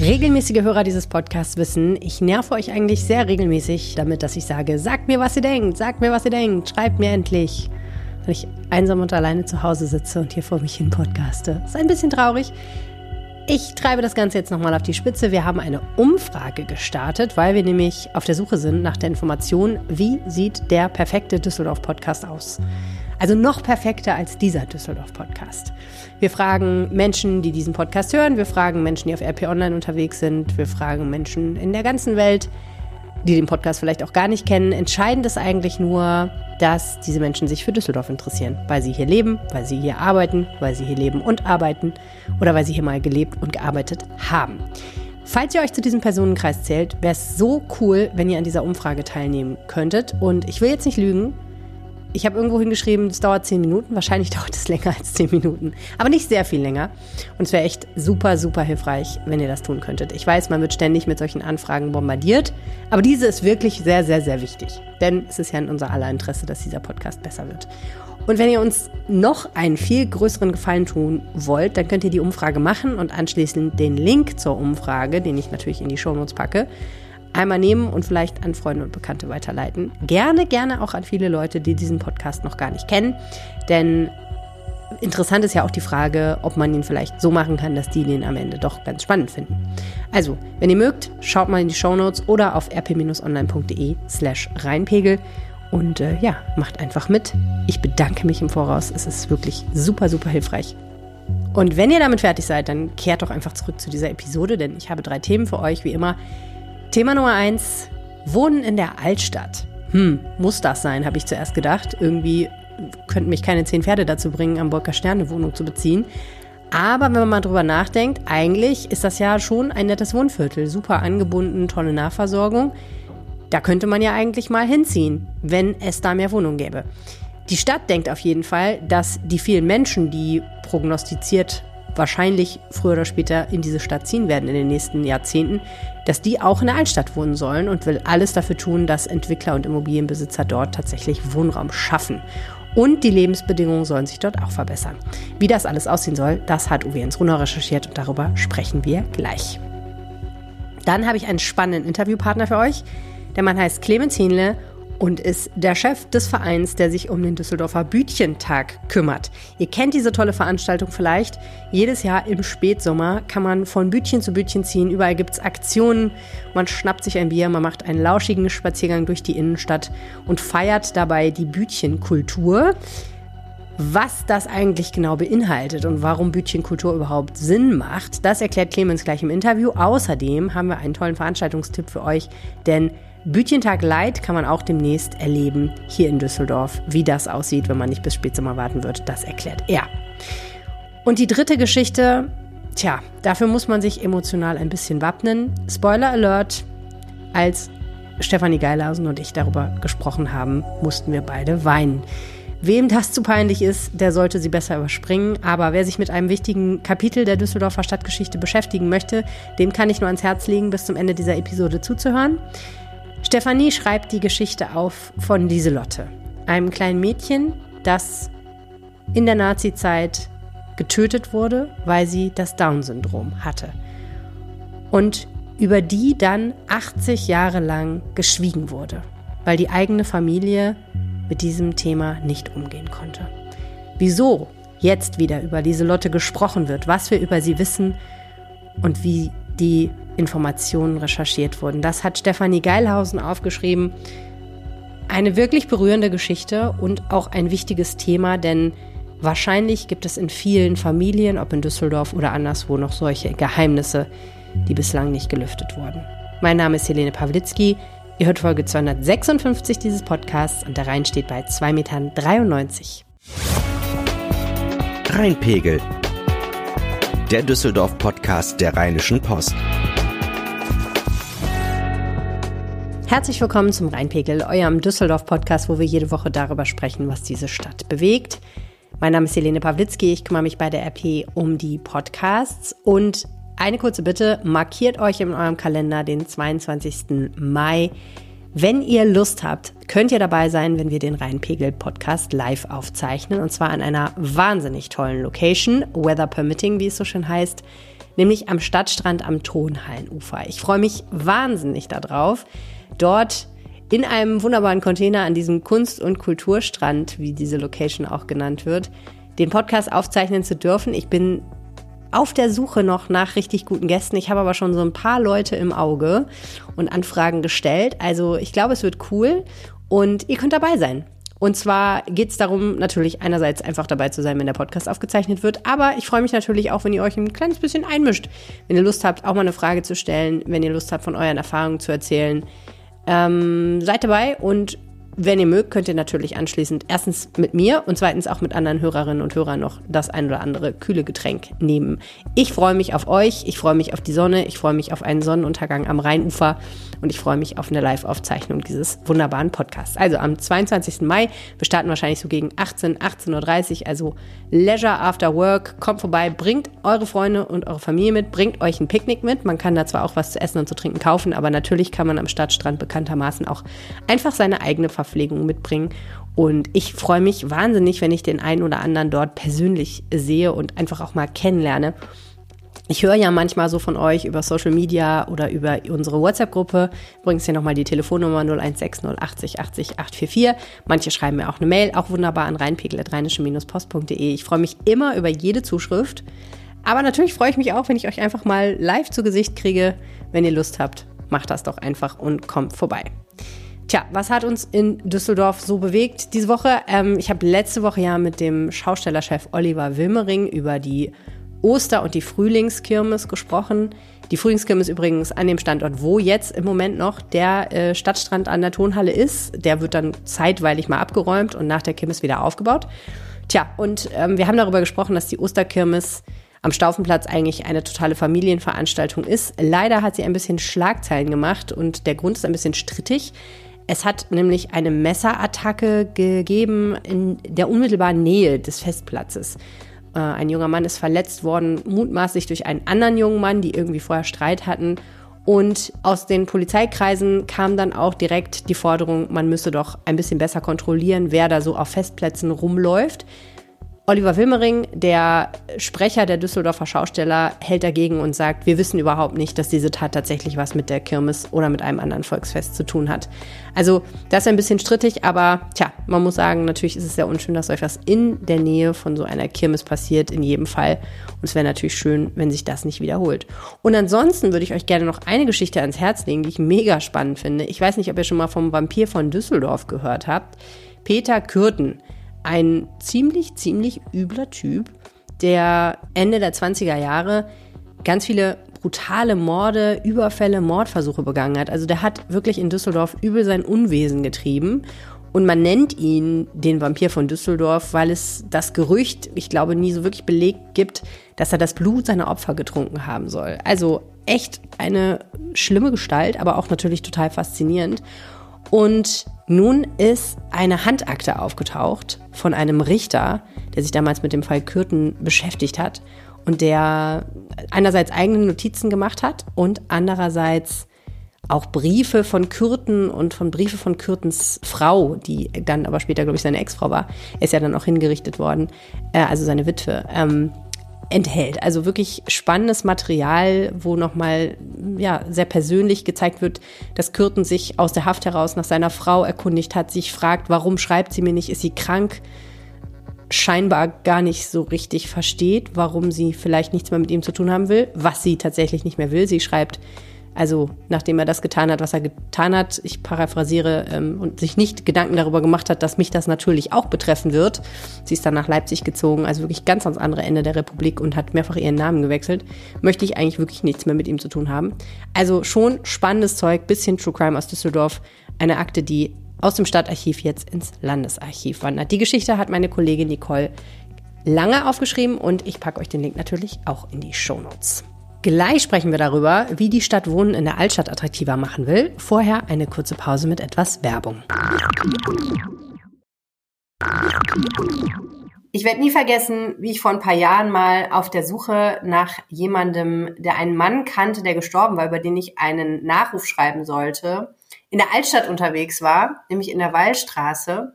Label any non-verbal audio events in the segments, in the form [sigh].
Regelmäßige Hörer dieses Podcasts wissen, ich nerve euch eigentlich sehr regelmäßig damit, dass ich sage, sagt mir, was ihr denkt, sagt mir, was ihr denkt, schreibt mir endlich. Wenn ich einsam und alleine zu Hause sitze und hier vor mich hin podcaste. Ist ein bisschen traurig. Ich treibe das Ganze jetzt nochmal auf die Spitze. Wir haben eine Umfrage gestartet, weil wir nämlich auf der Suche sind nach der Information, wie sieht der perfekte Düsseldorf-Podcast aus. Also noch perfekter als dieser Düsseldorf-Podcast. Wir fragen Menschen, die diesen Podcast hören. Wir fragen Menschen, die auf RP Online unterwegs sind. Wir fragen Menschen in der ganzen Welt, die den Podcast vielleicht auch gar nicht kennen. Entscheidend ist eigentlich nur, dass diese Menschen sich für Düsseldorf interessieren, weil sie hier leben, weil sie hier arbeiten, weil sie hier leben und arbeiten oder weil sie hier mal gelebt und gearbeitet haben. Falls ihr euch zu diesem Personenkreis zählt, wäre es so cool, wenn ihr an dieser Umfrage teilnehmen könntet. Und ich will jetzt nicht lügen, ich habe irgendwo hingeschrieben, es dauert zehn Minuten. Wahrscheinlich [laughs] dauert es länger als zehn Minuten. Aber nicht sehr viel länger. Und es wäre echt super, super hilfreich, wenn ihr das tun könntet. Ich weiß, man wird ständig mit solchen Anfragen bombardiert. Aber diese ist wirklich sehr, sehr, sehr wichtig. Denn es ist ja in unser aller Interesse, dass dieser Podcast besser wird. Und wenn ihr uns noch einen viel größeren Gefallen tun wollt, dann könnt ihr die Umfrage machen und anschließend den Link zur Umfrage, den ich natürlich in die Shownotes packe, einmal nehmen und vielleicht an Freunde und Bekannte weiterleiten. Gerne, gerne auch an viele Leute, die diesen Podcast noch gar nicht kennen. Denn interessant ist ja auch die Frage, ob man ihn vielleicht so machen kann, dass die den am Ende doch ganz spannend finden. Also, wenn ihr mögt, schaut mal in die Shownotes oder auf rp-online.de slash reinpegel und äh, ja, macht einfach mit. Ich bedanke mich im Voraus. Es ist wirklich super, super hilfreich. Und wenn ihr damit fertig seid, dann kehrt doch einfach zurück zu dieser Episode, denn ich habe drei Themen für euch, wie immer. Thema Nummer eins: Wohnen in der Altstadt. Hm, muss das sein, habe ich zuerst gedacht. Irgendwie könnten mich keine zehn Pferde dazu bringen, am Bolker Sterne Wohnung zu beziehen. Aber wenn man mal drüber nachdenkt, eigentlich ist das ja schon ein nettes Wohnviertel. Super angebunden, tolle Nahversorgung. Da könnte man ja eigentlich mal hinziehen, wenn es da mehr Wohnungen gäbe. Die Stadt denkt auf jeden Fall, dass die vielen Menschen, die prognostiziert wahrscheinlich früher oder später in diese Stadt ziehen werden in den nächsten Jahrzehnten, dass die auch in der Altstadt wohnen sollen und will alles dafür tun, dass Entwickler und Immobilienbesitzer dort tatsächlich Wohnraum schaffen. Und die Lebensbedingungen sollen sich dort auch verbessern. Wie das alles aussehen soll, das hat Uwe Jens Runner recherchiert und darüber sprechen wir gleich. Dann habe ich einen spannenden Interviewpartner für euch. Der Mann heißt Clemens Hähnle und ist der Chef des Vereins, der sich um den Düsseldorfer Bütchentag kümmert. Ihr kennt diese tolle Veranstaltung vielleicht. Jedes Jahr im Spätsommer kann man von Bütchen zu Bütchen ziehen. Überall gibt es Aktionen. Man schnappt sich ein Bier, man macht einen lauschigen Spaziergang durch die Innenstadt und feiert dabei die Bütchenkultur. Was das eigentlich genau beinhaltet und warum Bütchenkultur überhaupt Sinn macht, das erklärt Clemens gleich im Interview. Außerdem haben wir einen tollen Veranstaltungstipp für euch, denn Bütchentag Light kann man auch demnächst erleben hier in Düsseldorf. Wie das aussieht, wenn man nicht bis Spätsommer warten wird, das erklärt er. Und die dritte Geschichte, tja, dafür muss man sich emotional ein bisschen wappnen. Spoiler Alert, als Stefanie Geilhausen und ich darüber gesprochen haben, mussten wir beide weinen. Wem das zu peinlich ist, der sollte sie besser überspringen. Aber wer sich mit einem wichtigen Kapitel der Düsseldorfer Stadtgeschichte beschäftigen möchte, dem kann ich nur ans Herz legen, bis zum Ende dieser Episode zuzuhören. Stefanie schreibt die Geschichte auf von Lieselotte, einem kleinen Mädchen, das in der Nazizeit getötet wurde, weil sie das Down-Syndrom hatte. Und über die dann 80 Jahre lang geschwiegen wurde, weil die eigene Familie mit diesem Thema nicht umgehen konnte. Wieso jetzt wieder über Lieselotte gesprochen wird, was wir über sie wissen und wie die Informationen recherchiert wurden. Das hat Stefanie Geilhausen aufgeschrieben. Eine wirklich berührende Geschichte und auch ein wichtiges Thema, denn wahrscheinlich gibt es in vielen Familien, ob in Düsseldorf oder anderswo, noch solche Geheimnisse, die bislang nicht gelüftet wurden. Mein Name ist Helene Pawlitzki. Ihr hört Folge 256 dieses Podcasts und der Rhein steht bei 2,93 Metern. Rheinpegel. Der Düsseldorf-Podcast der Rheinischen Post. Herzlich willkommen zum Rheinpegel, eurem Düsseldorf-Podcast, wo wir jede Woche darüber sprechen, was diese Stadt bewegt. Mein Name ist Helene Pawlitzki, ich kümmere mich bei der RP um die Podcasts und eine kurze Bitte, markiert euch in eurem Kalender den 22. Mai. Wenn ihr Lust habt, könnt ihr dabei sein, wenn wir den Rheinpegel-Podcast live aufzeichnen und zwar an einer wahnsinnig tollen Location, Weather Permitting, wie es so schön heißt nämlich am Stadtstrand am Tonhallenufer. Ich freue mich wahnsinnig darauf, dort in einem wunderbaren Container an diesem Kunst- und Kulturstrand, wie diese Location auch genannt wird, den Podcast aufzeichnen zu dürfen. Ich bin auf der Suche noch nach richtig guten Gästen. Ich habe aber schon so ein paar Leute im Auge und Anfragen gestellt. Also ich glaube, es wird cool und ihr könnt dabei sein. Und zwar geht es darum, natürlich einerseits einfach dabei zu sein, wenn der Podcast aufgezeichnet wird. Aber ich freue mich natürlich auch, wenn ihr euch ein kleines bisschen einmischt. Wenn ihr Lust habt, auch mal eine Frage zu stellen, wenn ihr Lust habt, von euren Erfahrungen zu erzählen. Ähm, seid dabei und wenn ihr mögt, könnt ihr natürlich anschließend erstens mit mir und zweitens auch mit anderen Hörerinnen und Hörern noch das ein oder andere kühle Getränk nehmen. Ich freue mich auf euch, ich freue mich auf die Sonne, ich freue mich auf einen Sonnenuntergang am Rheinufer und ich freue mich auf eine Live-Aufzeichnung dieses wunderbaren Podcasts. Also am 22. Mai, wir starten wahrscheinlich so gegen 18, 18.30 Uhr, also Leisure After Work. Kommt vorbei, bringt eure Freunde und eure Familie mit, bringt euch ein Picknick mit. Man kann da zwar auch was zu essen und zu trinken kaufen, aber natürlich kann man am Stadtstrand bekanntermaßen auch einfach seine eigene Verpflegung mitbringen. Und ich freue mich wahnsinnig, wenn ich den einen oder anderen dort persönlich sehe und einfach auch mal kennenlerne. Ich höre ja manchmal so von euch über Social Media oder über unsere WhatsApp-Gruppe. Übrigens hier nochmal die Telefonnummer 0160 80 80 844. Manche schreiben mir auch eine Mail, auch wunderbar an reinpegel.rheinische-post.de. Ich freue mich immer über jede Zuschrift. Aber natürlich freue ich mich auch, wenn ich euch einfach mal live zu Gesicht kriege. Wenn ihr Lust habt, macht das doch einfach und kommt vorbei. Tja, was hat uns in Düsseldorf so bewegt diese Woche? Ähm, ich habe letzte Woche ja mit dem Schaustellerchef Oliver Wilmering über die Oster- und die Frühlingskirmes gesprochen. Die Frühlingskirmes übrigens an dem Standort, wo jetzt im Moment noch der äh, Stadtstrand an der Tonhalle ist. Der wird dann zeitweilig mal abgeräumt und nach der Kirmes wieder aufgebaut. Tja, und ähm, wir haben darüber gesprochen, dass die Osterkirmes am Staufenplatz eigentlich eine totale Familienveranstaltung ist. Leider hat sie ein bisschen Schlagzeilen gemacht und der Grund ist ein bisschen strittig. Es hat nämlich eine Messerattacke gegeben in der unmittelbaren Nähe des Festplatzes. Äh, ein junger Mann ist verletzt worden, mutmaßlich durch einen anderen jungen Mann, die irgendwie vorher Streit hatten. Und aus den Polizeikreisen kam dann auch direkt die Forderung, man müsse doch ein bisschen besser kontrollieren, wer da so auf Festplätzen rumläuft. Oliver Wilmering, der Sprecher der Düsseldorfer Schausteller, hält dagegen und sagt, wir wissen überhaupt nicht, dass diese Tat tatsächlich was mit der Kirmes oder mit einem anderen Volksfest zu tun hat. Also das ist ein bisschen strittig, aber tja, man muss sagen, natürlich ist es sehr unschön, dass euch was in der Nähe von so einer Kirmes passiert, in jedem Fall. Und es wäre natürlich schön, wenn sich das nicht wiederholt. Und ansonsten würde ich euch gerne noch eine Geschichte ans Herz legen, die ich mega spannend finde. Ich weiß nicht, ob ihr schon mal vom Vampir von Düsseldorf gehört habt. Peter Kürten ein ziemlich, ziemlich übler Typ, der Ende der 20er Jahre ganz viele brutale Morde, Überfälle, Mordversuche begangen hat. Also der hat wirklich in Düsseldorf übel sein Unwesen getrieben. Und man nennt ihn den Vampir von Düsseldorf, weil es das Gerücht, ich glaube, nie so wirklich belegt gibt, dass er das Blut seiner Opfer getrunken haben soll. Also echt eine schlimme Gestalt, aber auch natürlich total faszinierend. Und nun ist eine Handakte aufgetaucht von einem Richter, der sich damals mit dem Fall Kürten beschäftigt hat und der einerseits eigene Notizen gemacht hat und andererseits auch Briefe von Kürten und von Briefe von Kürtens Frau, die dann aber später, glaube ich, seine Ex-Frau war, ist ja dann auch hingerichtet worden, äh, also seine Witwe, ähm, enthält. Also wirklich spannendes Material, wo nochmal ja, sehr persönlich gezeigt wird, dass Kürten sich aus der Haft heraus nach seiner Frau erkundigt hat, sich fragt, warum schreibt sie mir nicht, ist sie krank? scheinbar gar nicht so richtig versteht, warum sie vielleicht nichts mehr mit ihm zu tun haben will, was sie tatsächlich nicht mehr will. Sie schreibt, also nachdem er das getan hat, was er getan hat, ich paraphrasiere, ähm, und sich nicht Gedanken darüber gemacht hat, dass mich das natürlich auch betreffen wird. Sie ist dann nach Leipzig gezogen, also wirklich ganz ans andere Ende der Republik und hat mehrfach ihren Namen gewechselt. Möchte ich eigentlich wirklich nichts mehr mit ihm zu tun haben. Also schon spannendes Zeug, bisschen True Crime aus Düsseldorf. Eine Akte, die aus dem Stadtarchiv jetzt ins Landesarchiv wandert. Die Geschichte hat meine Kollegin Nicole lange aufgeschrieben und ich packe euch den Link natürlich auch in die Show Notes. Gleich sprechen wir darüber, wie die Stadt Wohnen in der Altstadt attraktiver machen will. Vorher eine kurze Pause mit etwas Werbung. Ich werde nie vergessen, wie ich vor ein paar Jahren mal auf der Suche nach jemandem, der einen Mann kannte, der gestorben war, über den ich einen Nachruf schreiben sollte, in der Altstadt unterwegs war, nämlich in der Wallstraße,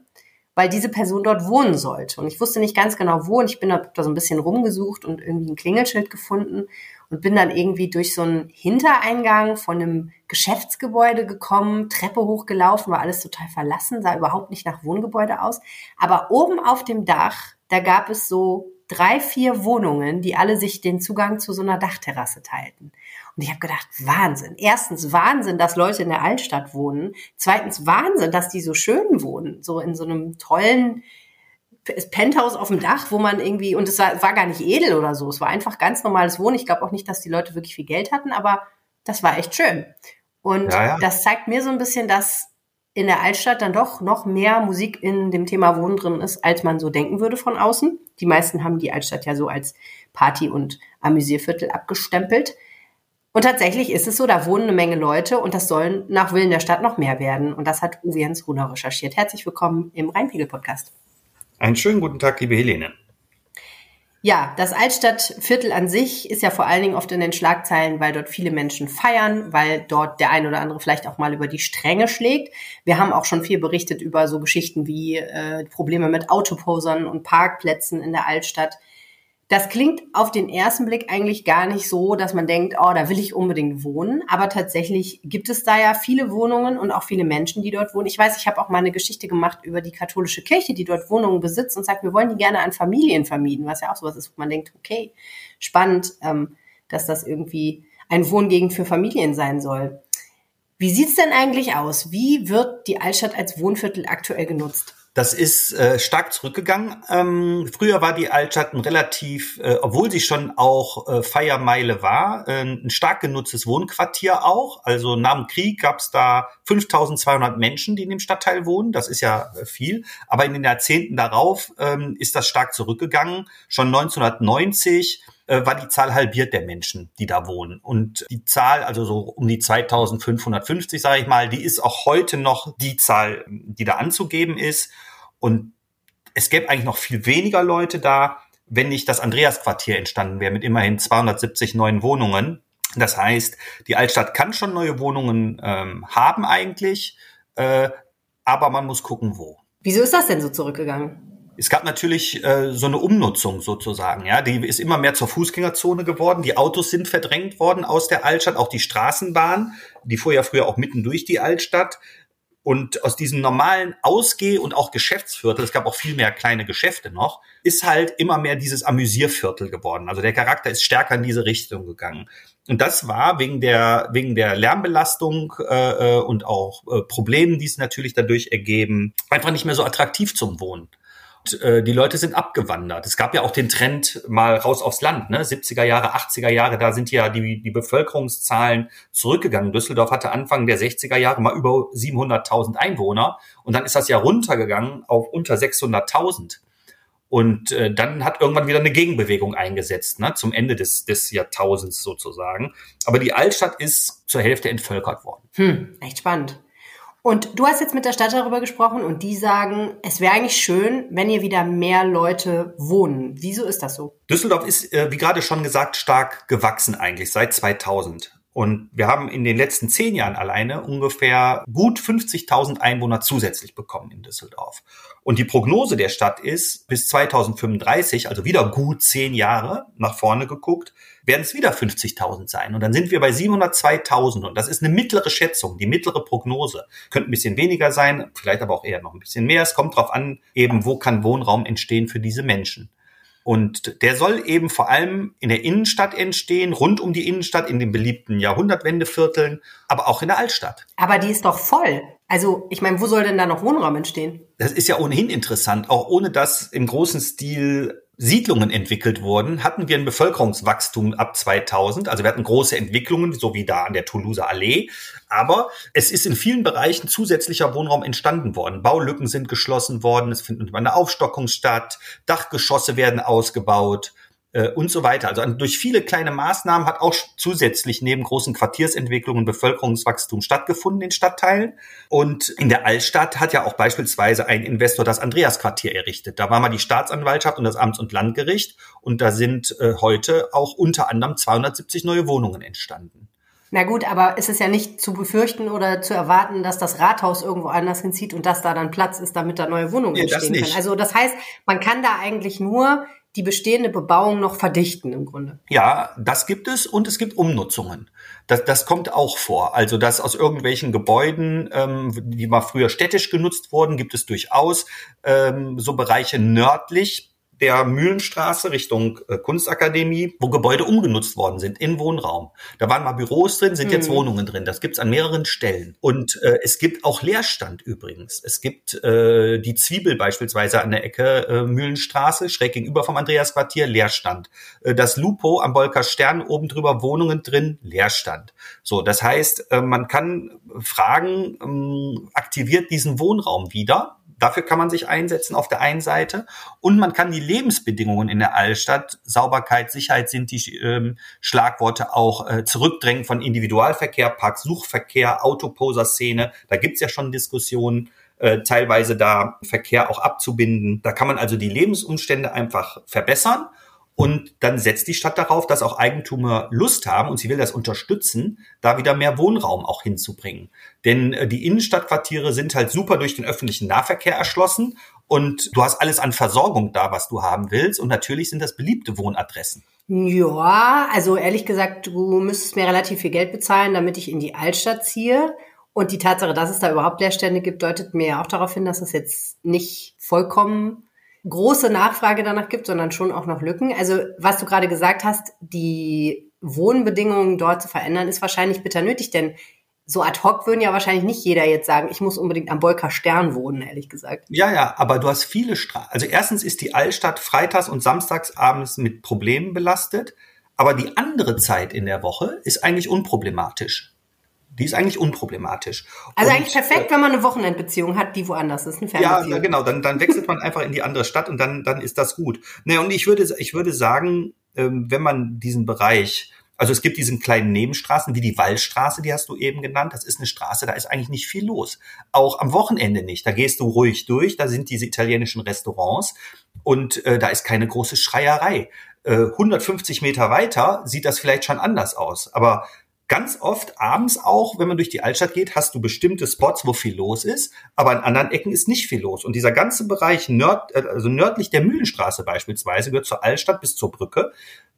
weil diese Person dort wohnen sollte. Und ich wusste nicht ganz genau wo und ich bin da, so ein bisschen rumgesucht und irgendwie ein Klingelschild gefunden und bin dann irgendwie durch so einen Hintereingang von einem Geschäftsgebäude gekommen, Treppe hochgelaufen, war alles total verlassen, sah überhaupt nicht nach Wohngebäude aus. Aber oben auf dem Dach, da gab es so drei, vier Wohnungen, die alle sich den Zugang zu so einer Dachterrasse teilten. Und ich habe gedacht, Wahnsinn. Erstens Wahnsinn, dass Leute in der Altstadt wohnen. Zweitens Wahnsinn, dass die so schön wohnen, so in so einem tollen Penthouse auf dem Dach, wo man irgendwie, und es war, war gar nicht edel oder so, es war einfach ganz normales Wohnen. Ich glaube auch nicht, dass die Leute wirklich viel Geld hatten, aber das war echt schön. Und ja, ja. das zeigt mir so ein bisschen, dass in der Altstadt dann doch noch mehr Musik in dem Thema Wohnen drin ist, als man so denken würde von außen. Die meisten haben die Altstadt ja so als Party- und Amüsierviertel abgestempelt. Und tatsächlich ist es so, da wohnen eine Menge Leute und das sollen nach Willen der Stadt noch mehr werden. Und das hat Uwe Jens Runer recherchiert. Herzlich willkommen im Rheinpegel-Podcast. Einen schönen guten Tag, liebe Helene. Ja, das Altstadtviertel an sich ist ja vor allen Dingen oft in den Schlagzeilen, weil dort viele Menschen feiern, weil dort der ein oder andere vielleicht auch mal über die Stränge schlägt. Wir haben auch schon viel berichtet über so Geschichten wie äh, Probleme mit Autoposern und Parkplätzen in der Altstadt. Das klingt auf den ersten Blick eigentlich gar nicht so, dass man denkt, oh, da will ich unbedingt wohnen. Aber tatsächlich gibt es da ja viele Wohnungen und auch viele Menschen, die dort wohnen. Ich weiß, ich habe auch mal eine Geschichte gemacht über die katholische Kirche, die dort Wohnungen besitzt und sagt, wir wollen die gerne an Familien vermieten, was ja auch sowas ist, wo man denkt, okay, spannend, ähm, dass das irgendwie ein Wohngegend für Familien sein soll. Wie sieht's denn eigentlich aus? Wie wird die Altstadt als Wohnviertel aktuell genutzt? Das ist äh, stark zurückgegangen. Ähm, früher war die Altstadt ein relativ, äh, obwohl sie schon auch äh, Feiermeile war, äh, ein stark genutztes Wohnquartier auch. Also nach dem Krieg gab es da 5200 Menschen, die in dem Stadtteil wohnen. Das ist ja äh, viel. Aber in den Jahrzehnten darauf ähm, ist das stark zurückgegangen. Schon 1990 äh, war die Zahl halbiert der Menschen, die da wohnen. Und die Zahl, also so um die 2550, sage ich mal, die ist auch heute noch die Zahl, die da anzugeben ist. Und es gäbe eigentlich noch viel weniger Leute da, wenn nicht das Andreasquartier entstanden wäre mit immerhin 270 neuen Wohnungen. Das heißt, die Altstadt kann schon neue Wohnungen ähm, haben eigentlich, äh, aber man muss gucken, wo. Wieso ist das denn so zurückgegangen? Es gab natürlich äh, so eine Umnutzung sozusagen, ja, die ist immer mehr zur Fußgängerzone geworden. Die Autos sind verdrängt worden aus der Altstadt, auch die Straßenbahn, die fuhr ja früher auch mitten durch die Altstadt. Und aus diesem normalen Ausgeh- und auch Geschäftsviertel, es gab auch viel mehr kleine Geschäfte noch, ist halt immer mehr dieses Amüsierviertel geworden. Also der Charakter ist stärker in diese Richtung gegangen. Und das war wegen der, wegen der Lärmbelastung äh, äh und auch äh, Problemen, die es natürlich dadurch ergeben, einfach nicht mehr so attraktiv zum Wohnen äh, die Leute sind abgewandert. Es gab ja auch den Trend mal raus aufs Land, ne? 70er Jahre, 80er Jahre, da sind ja die, die Bevölkerungszahlen zurückgegangen. Düsseldorf hatte Anfang der 60er Jahre mal über 700.000 Einwohner und dann ist das ja runtergegangen auf unter 600.000. Und äh, dann hat irgendwann wieder eine Gegenbewegung eingesetzt, ne, zum Ende des, des Jahrtausends sozusagen. Aber die Altstadt ist zur Hälfte entvölkert worden. Hm, echt spannend. Und du hast jetzt mit der Stadt darüber gesprochen und die sagen, es wäre eigentlich schön, wenn hier wieder mehr Leute wohnen. Wieso ist das so? Düsseldorf ist, äh, wie gerade schon gesagt, stark gewachsen eigentlich seit 2000. Und wir haben in den letzten zehn Jahren alleine ungefähr gut 50.000 Einwohner zusätzlich bekommen in Düsseldorf. Und die Prognose der Stadt ist, bis 2035, also wieder gut zehn Jahre nach vorne geguckt, werden es wieder 50.000 sein. Und dann sind wir bei 702.000. Und das ist eine mittlere Schätzung, die mittlere Prognose. Könnte ein bisschen weniger sein, vielleicht aber auch eher noch ein bisschen mehr. Es kommt darauf an, eben, wo kann Wohnraum entstehen für diese Menschen. Und der soll eben vor allem in der Innenstadt entstehen, rund um die Innenstadt, in den beliebten Jahrhundertwendevierteln, aber auch in der Altstadt. Aber die ist doch voll. Also, ich meine, wo soll denn da noch Wohnraum entstehen? Das ist ja ohnehin interessant, auch ohne dass im großen Stil Siedlungen entwickelt wurden, hatten wir ein Bevölkerungswachstum ab 2000. Also wir hatten große Entwicklungen, so wie da an der Toulouser Allee. Aber es ist in vielen Bereichen zusätzlicher Wohnraum entstanden worden. Baulücken sind geschlossen worden, es findet eine Aufstockung statt, Dachgeschosse werden ausgebaut äh, und so weiter. Also durch viele kleine Maßnahmen hat auch zusätzlich neben großen Quartiersentwicklungen Bevölkerungswachstum stattgefunden in Stadtteilen. Und in der Altstadt hat ja auch beispielsweise ein Investor das Andreasquartier errichtet. Da war mal die Staatsanwaltschaft und das Amts- und Landgericht und da sind äh, heute auch unter anderem 270 neue Wohnungen entstanden. Na gut, aber ist es ja nicht zu befürchten oder zu erwarten, dass das Rathaus irgendwo anders hinzieht und dass da dann Platz ist, damit da neue Wohnungen nee, entstehen können. Also das heißt, man kann da eigentlich nur die bestehende Bebauung noch verdichten im Grunde. Ja, das gibt es und es gibt Umnutzungen. Das, das kommt auch vor. Also dass aus irgendwelchen Gebäuden, ähm, die mal früher städtisch genutzt wurden, gibt es durchaus ähm, so Bereiche nördlich der Mühlenstraße Richtung äh, Kunstakademie, wo Gebäude umgenutzt worden sind in Wohnraum. Da waren mal Büros drin, sind jetzt hm. Wohnungen drin. Das gibt's an mehreren Stellen. Und äh, es gibt auch Leerstand übrigens. Es gibt äh, die Zwiebel beispielsweise an der Ecke äh, Mühlenstraße, schräg gegenüber vom Andreasquartier, Leerstand. Äh, das Lupo am Bolker Stern oben drüber Wohnungen drin, Leerstand. So, das heißt, äh, man kann fragen, ähm, aktiviert diesen Wohnraum wieder? Dafür kann man sich einsetzen auf der einen Seite und man kann die Lebensbedingungen in der Altstadt, Sauberkeit, Sicherheit sind die ähm, Schlagworte auch äh, zurückdrängen von Individualverkehr, Parksuchverkehr, Autoposer-Szene. Da gibt's ja schon Diskussionen, äh, teilweise da Verkehr auch abzubinden. Da kann man also die Lebensumstände einfach verbessern und dann setzt die Stadt darauf, dass auch Eigentümer Lust haben und sie will das unterstützen, da wieder mehr Wohnraum auch hinzubringen. Denn äh, die Innenstadtquartiere sind halt super durch den öffentlichen Nahverkehr erschlossen und du hast alles an Versorgung da, was du haben willst. Und natürlich sind das beliebte Wohnadressen. Ja, also ehrlich gesagt, du müsstest mir relativ viel Geld bezahlen, damit ich in die Altstadt ziehe. Und die Tatsache, dass es da überhaupt Leerstände gibt, deutet mir ja auch darauf hin, dass es jetzt nicht vollkommen große Nachfrage danach gibt, sondern schon auch noch Lücken. Also was du gerade gesagt hast, die Wohnbedingungen dort zu verändern, ist wahrscheinlich bitter nötig, denn so ad hoc würden ja wahrscheinlich nicht jeder jetzt sagen, ich muss unbedingt am Bolker Stern wohnen, ehrlich gesagt. Ja, ja, aber du hast viele Straßen. Also erstens ist die Altstadt freitags und samstags abends mit Problemen belastet, aber die andere Zeit in der Woche ist eigentlich unproblematisch. Die ist eigentlich unproblematisch. Also und, eigentlich perfekt, äh, wenn man eine Wochenendbeziehung hat, die woanders ist, eine Fernbeziehung. Ja, genau, dann, dann wechselt man einfach in die andere Stadt und dann, dann ist das gut. Naja, und ich würde, ich würde sagen, ähm, wenn man diesen Bereich, also es gibt diesen kleinen Nebenstraßen, wie die Wallstraße, die hast du eben genannt. Das ist eine Straße, da ist eigentlich nicht viel los. Auch am Wochenende nicht. Da gehst du ruhig durch, da sind diese italienischen Restaurants und äh, da ist keine große Schreierei. Äh, 150 Meter weiter sieht das vielleicht schon anders aus. Aber ganz oft abends auch, wenn man durch die Altstadt geht, hast du bestimmte Spots, wo viel los ist, aber an anderen Ecken ist nicht viel los. Und dieser ganze Bereich nörd, äh, also nördlich der Mühlenstraße beispielsweise, gehört zur Altstadt bis zur Brücke,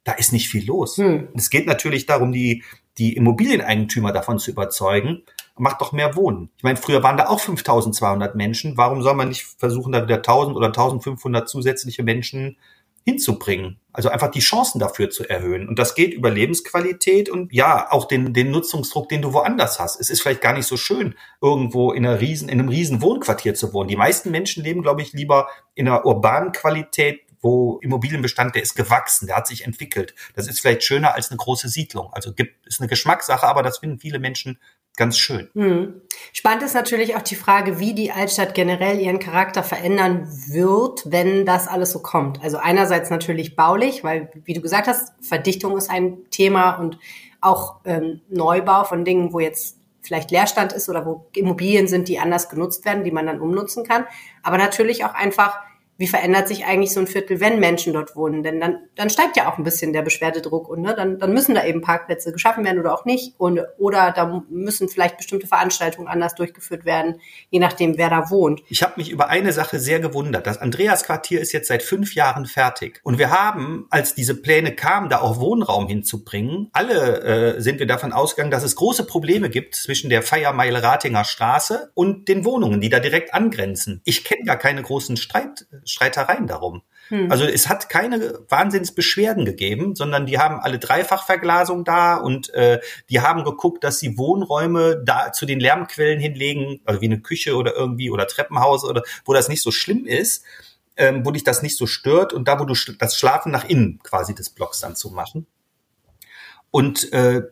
da ist nicht viel los. Hm. Es geht natürlich darum, die, die Immobilieneigentümer davon zu überzeugen, macht doch mehr Wohnen. Ich meine, früher waren da auch 5200 Menschen. Warum soll man nicht versuchen, da wieder 1000 oder 1500 zusätzliche Menschen hinzubringen. Also einfach die Chancen dafür zu erhöhen. Und das geht über Lebensqualität und ja, auch den, den Nutzungsdruck, den du woanders hast. Es ist vielleicht gar nicht so schön, irgendwo in einer riesen, in einem riesen Wohnquartier zu wohnen. Die meisten Menschen leben, glaube ich, lieber in einer urbanen Qualität, wo Immobilienbestand, der ist gewachsen, der hat sich entwickelt. Das ist vielleicht schöner als eine große Siedlung. Also gibt, ist eine Geschmackssache, aber das finden viele Menschen ganz schön. Hm. Spannend ist natürlich auch die Frage, wie die Altstadt generell ihren Charakter verändern wird, wenn das alles so kommt. Also einerseits natürlich baulich, weil, wie du gesagt hast, Verdichtung ist ein Thema und auch ähm, Neubau von Dingen, wo jetzt vielleicht Leerstand ist oder wo Immobilien sind, die anders genutzt werden, die man dann umnutzen kann. Aber natürlich auch einfach wie verändert sich eigentlich so ein Viertel, wenn Menschen dort wohnen? Denn dann, dann steigt ja auch ein bisschen der Beschwerdedruck und ne, dann, dann müssen da eben Parkplätze geschaffen werden oder auch nicht. Und, oder da müssen vielleicht bestimmte Veranstaltungen anders durchgeführt werden, je nachdem, wer da wohnt. Ich habe mich über eine Sache sehr gewundert. Das Andreas-Quartier ist jetzt seit fünf Jahren fertig. Und wir haben, als diese Pläne kamen, da auch Wohnraum hinzubringen, alle äh, sind wir davon ausgegangen, dass es große Probleme gibt zwischen der Feiermeile Ratinger Straße und den Wohnungen, die da direkt angrenzen. Ich kenne gar keine großen Streit Streitereien darum. Hm. Also es hat keine Wahnsinnsbeschwerden gegeben, sondern die haben alle Dreifachverglasung da und äh, die haben geguckt, dass sie Wohnräume da zu den Lärmquellen hinlegen, also wie eine Küche oder irgendwie oder Treppenhaus oder wo das nicht so schlimm ist, ähm, wo dich das nicht so stört und da, wo du das Schlafen nach innen quasi des Blocks dann zu machen. Und äh,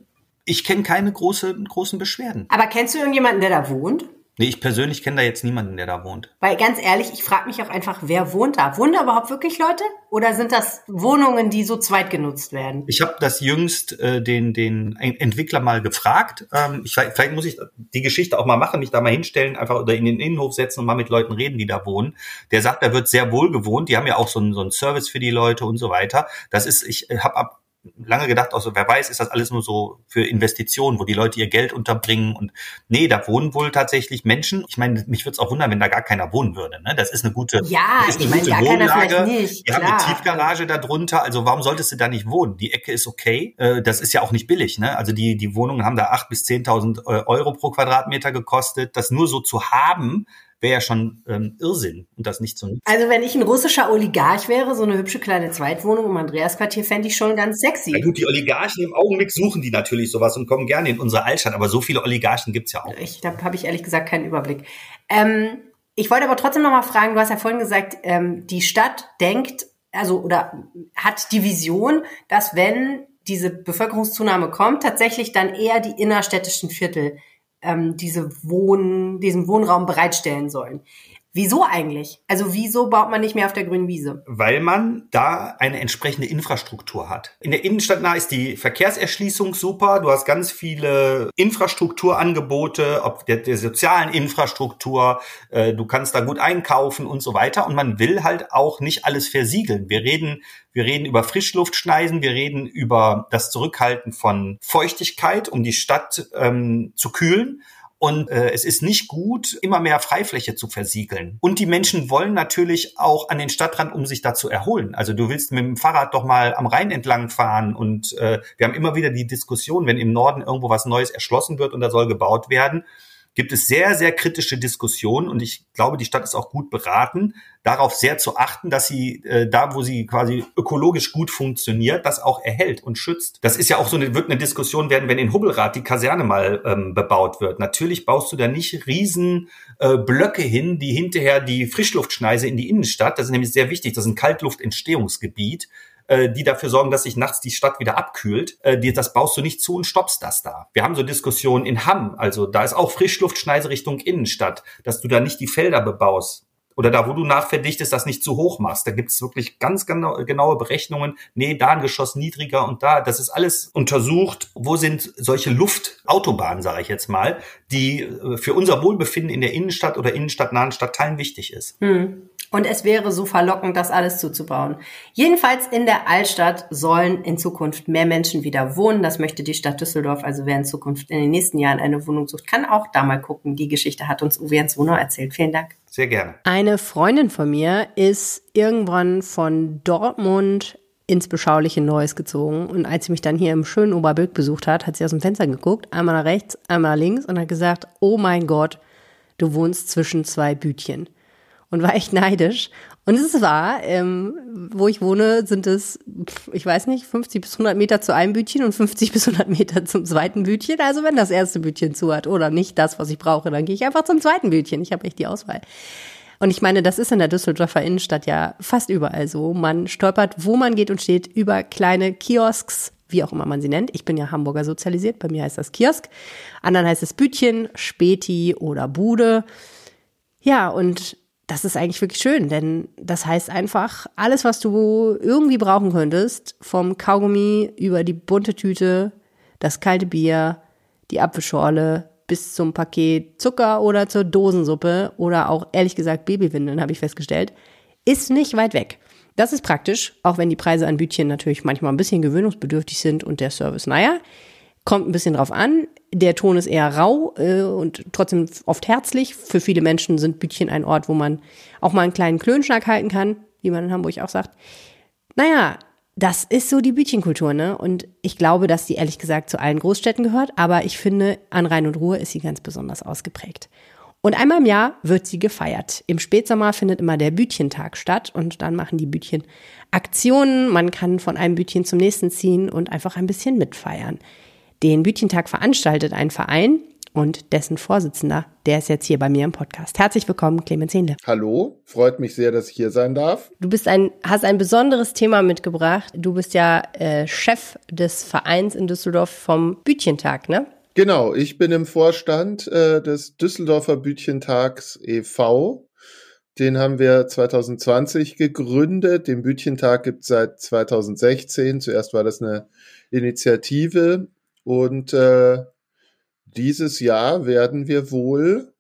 ich kenne keine große, großen Beschwerden. Aber kennst du irgendjemanden, der da wohnt? Nee, ich persönlich kenne da jetzt niemanden, der da wohnt. Weil ganz ehrlich, ich frage mich auch einfach, wer wohnt da? Wohnen da überhaupt wirklich Leute? Oder sind das Wohnungen, die so zweit genutzt werden? Ich habe das jüngst äh, den, den Entwickler mal gefragt. Ähm, ich, vielleicht muss ich die Geschichte auch mal machen, mich da mal hinstellen, einfach oder in den Innenhof setzen und mal mit Leuten reden, die da wohnen. Der sagt, da wird sehr wohl gewohnt. Die haben ja auch so einen, so einen Service für die Leute und so weiter. Das ist, ich habe ab lange gedacht, also wer weiß, ist das alles nur so für Investitionen, wo die Leute ihr Geld unterbringen und nee, da wohnen wohl tatsächlich Menschen. Ich meine, mich würde es auch wundern, wenn da gar keiner wohnen würde. Ne? Das ist eine gute, ja, ist eine ich meine, gar keiner vielleicht nicht. Wir haben eine Tiefgarage darunter, also warum solltest du da nicht wohnen? Die Ecke ist okay. Äh, das ist ja auch nicht billig. Ne? Also die, die Wohnungen haben da acht bis zehntausend äh, Euro pro Quadratmeter gekostet. Das nur so zu haben, wäre ja schon ähm, Irrsinn und das nicht so. Also wenn ich ein russischer Oligarch wäre, so eine hübsche kleine Zweitwohnung im Andreasquartier fände ich schon ganz sexy. Na gut, die Oligarchen im Augenblick suchen die natürlich sowas und kommen gerne in unsere Altstadt, aber so viele Oligarchen gibt's ja auch. Ich, da habe ich ehrlich gesagt keinen Überblick. Ähm, ich wollte aber trotzdem noch mal fragen, du hast ja vorhin gesagt, ähm, die Stadt denkt, also oder hat die Vision, dass wenn diese Bevölkerungszunahme kommt, tatsächlich dann eher die innerstädtischen Viertel ähm, diese Wohn, diesen Wohnraum bereitstellen sollen. Wieso eigentlich? Also wieso baut man nicht mehr auf der grünen Wiese? Weil man da eine entsprechende Infrastruktur hat. In der Innenstadt nah ist die Verkehrserschließung super. Du hast ganz viele Infrastrukturangebote, ob der, der sozialen Infrastruktur. Äh, du kannst da gut einkaufen und so weiter. Und man will halt auch nicht alles versiegeln. Wir reden wir reden über Frischluftschneisen, wir reden über das Zurückhalten von Feuchtigkeit, um die Stadt ähm, zu kühlen. Und äh, es ist nicht gut, immer mehr Freifläche zu versiegeln. Und die Menschen wollen natürlich auch an den Stadtrand, um sich da zu erholen. Also du willst mit dem Fahrrad doch mal am Rhein entlang fahren. Und äh, wir haben immer wieder die Diskussion, wenn im Norden irgendwo was Neues erschlossen wird und da soll gebaut werden, gibt es sehr, sehr kritische Diskussionen und ich glaube, die Stadt ist auch gut beraten, darauf sehr zu achten, dass sie äh, da, wo sie quasi ökologisch gut funktioniert, das auch erhält und schützt. Das ist ja auch so eine, wird eine Diskussion werden, wenn in Hubbelrath die Kaserne mal ähm, bebaut wird. Natürlich baust du da nicht riesen äh, Blöcke hin, die hinterher die Frischluftschneise in die Innenstadt, das ist nämlich sehr wichtig, das ist ein Kaltluftentstehungsgebiet, äh, die dafür sorgen, dass sich nachts die Stadt wieder abkühlt. Äh, die, das baust du nicht zu und stoppst das da. Wir haben so Diskussionen in Hamm, also da ist auch Frischluftschneise Richtung Innenstadt, dass du da nicht die Felder bebaust oder da, wo du nachverdichtest, das nicht zu hoch machst. Da gibt es wirklich ganz genau, genaue Berechnungen. Nee, da ein Geschoss niedriger und da. Das ist alles untersucht. Wo sind solche Luftautobahnen, sage ich jetzt mal, die äh, für unser Wohlbefinden in der Innenstadt oder innenstadtnahen Stadtteilen wichtig ist. Hm. Und es wäre so verlockend, das alles zuzubauen. Jedenfalls in der Altstadt sollen in Zukunft mehr Menschen wieder wohnen. Das möchte die Stadt Düsseldorf. Also wer in Zukunft in den nächsten Jahren eine Wohnung sucht, kann auch da mal gucken. Die Geschichte hat uns Uwe Jens Wohnau erzählt. Vielen Dank. Sehr gerne. Eine Freundin von mir ist irgendwann von Dortmund ins beschauliche Neues gezogen. Und als sie mich dann hier im schönen Oberbilk besucht hat, hat sie aus dem Fenster geguckt, einmal nach rechts, einmal nach links und hat gesagt, oh mein Gott, du wohnst zwischen zwei Bütchen und war echt neidisch. Und es ist wahr, ähm, wo ich wohne, sind es, ich weiß nicht, 50 bis 100 Meter zu einem Bütchen und 50 bis 100 Meter zum zweiten Bütchen. Also wenn das erste Bütchen zu hat oder nicht das, was ich brauche, dann gehe ich einfach zum zweiten Bütchen. Ich habe echt die Auswahl. Und ich meine, das ist in der Düsseldorfer Innenstadt ja fast überall so. Man stolpert, wo man geht und steht, über kleine Kiosks, wie auch immer man sie nennt. Ich bin ja Hamburger sozialisiert, bei mir heißt das Kiosk. Anderen heißt es Bütchen, Späti oder Bude. Ja, und das ist eigentlich wirklich schön, denn das heißt einfach, alles, was du irgendwie brauchen könntest, vom Kaugummi über die bunte Tüte, das kalte Bier, die Apfelschorle bis zum Paket Zucker oder zur Dosensuppe oder auch ehrlich gesagt Babywindeln, habe ich festgestellt, ist nicht weit weg. Das ist praktisch, auch wenn die Preise an Bütchen natürlich manchmal ein bisschen gewöhnungsbedürftig sind und der Service, naja, kommt ein bisschen drauf an. Der Ton ist eher rau äh, und trotzdem oft herzlich. Für viele Menschen sind Bütchen ein Ort, wo man auch mal einen kleinen Klönschnack halten kann, wie man in Hamburg auch sagt. Naja, das ist so die Bütchenkultur, ne? Und ich glaube, dass die ehrlich gesagt zu allen Großstädten gehört, aber ich finde, an Rhein und Ruhr ist sie ganz besonders ausgeprägt. Und einmal im Jahr wird sie gefeiert. Im Spätsommer findet immer der Bütchentag statt und dann machen die Bütchen Aktionen. Man kann von einem Bütchen zum nächsten ziehen und einfach ein bisschen mitfeiern. Den Bütchentag veranstaltet ein Verein und dessen Vorsitzender, der ist jetzt hier bei mir im Podcast. Herzlich willkommen, Clemens Hähnle. Hallo, freut mich sehr, dass ich hier sein darf. Du bist ein, hast ein besonderes Thema mitgebracht. Du bist ja äh, Chef des Vereins in Düsseldorf vom Bütchentag, ne? Genau, ich bin im Vorstand äh, des Düsseldorfer Bütchentags e.V. Den haben wir 2020 gegründet. Den Bütchentag gibt es seit 2016. Zuerst war das eine Initiative und äh, dieses Jahr werden wir wohl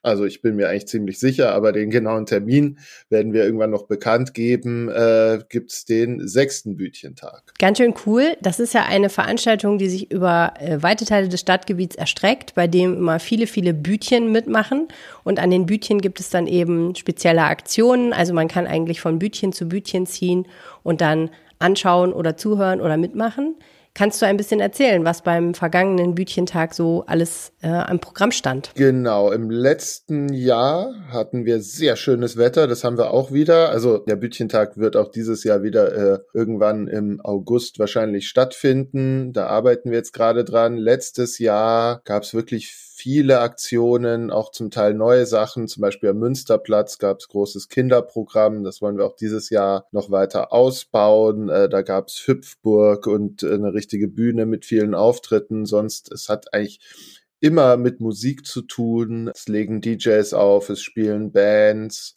Also ich bin mir eigentlich ziemlich sicher, aber den genauen Termin werden wir irgendwann noch bekannt geben. Äh, Gibt es den sechsten Bütchentag. Ganz schön cool. Das ist ja eine Veranstaltung, die sich über äh, weite Teile des Stadtgebiets erstreckt, bei dem immer viele, viele Bütchen mitmachen. Und an den Bütchen gibt es dann eben spezielle Aktionen. Also man kann eigentlich von Bütchen zu Bütchen ziehen und dann anschauen oder zuhören oder mitmachen. Kannst du ein bisschen erzählen, was beim vergangenen Bütchentag so alles äh, am Programm stand? Genau, im letzten Jahr hatten wir sehr schönes Wetter, das haben wir auch wieder. Also der Bütchentag wird auch dieses Jahr wieder äh, irgendwann im August wahrscheinlich stattfinden. Da arbeiten wir jetzt gerade dran. Letztes Jahr gab es wirklich viele Aktionen, auch zum Teil neue Sachen. Zum Beispiel am Münsterplatz gab es großes Kinderprogramm. Das wollen wir auch dieses Jahr noch weiter ausbauen. Äh, da gab es Hüpfburg und äh, eine richtige Bühne mit vielen Auftritten. Sonst, es hat eigentlich immer mit Musik zu tun. Es legen DJs auf, es spielen Bands.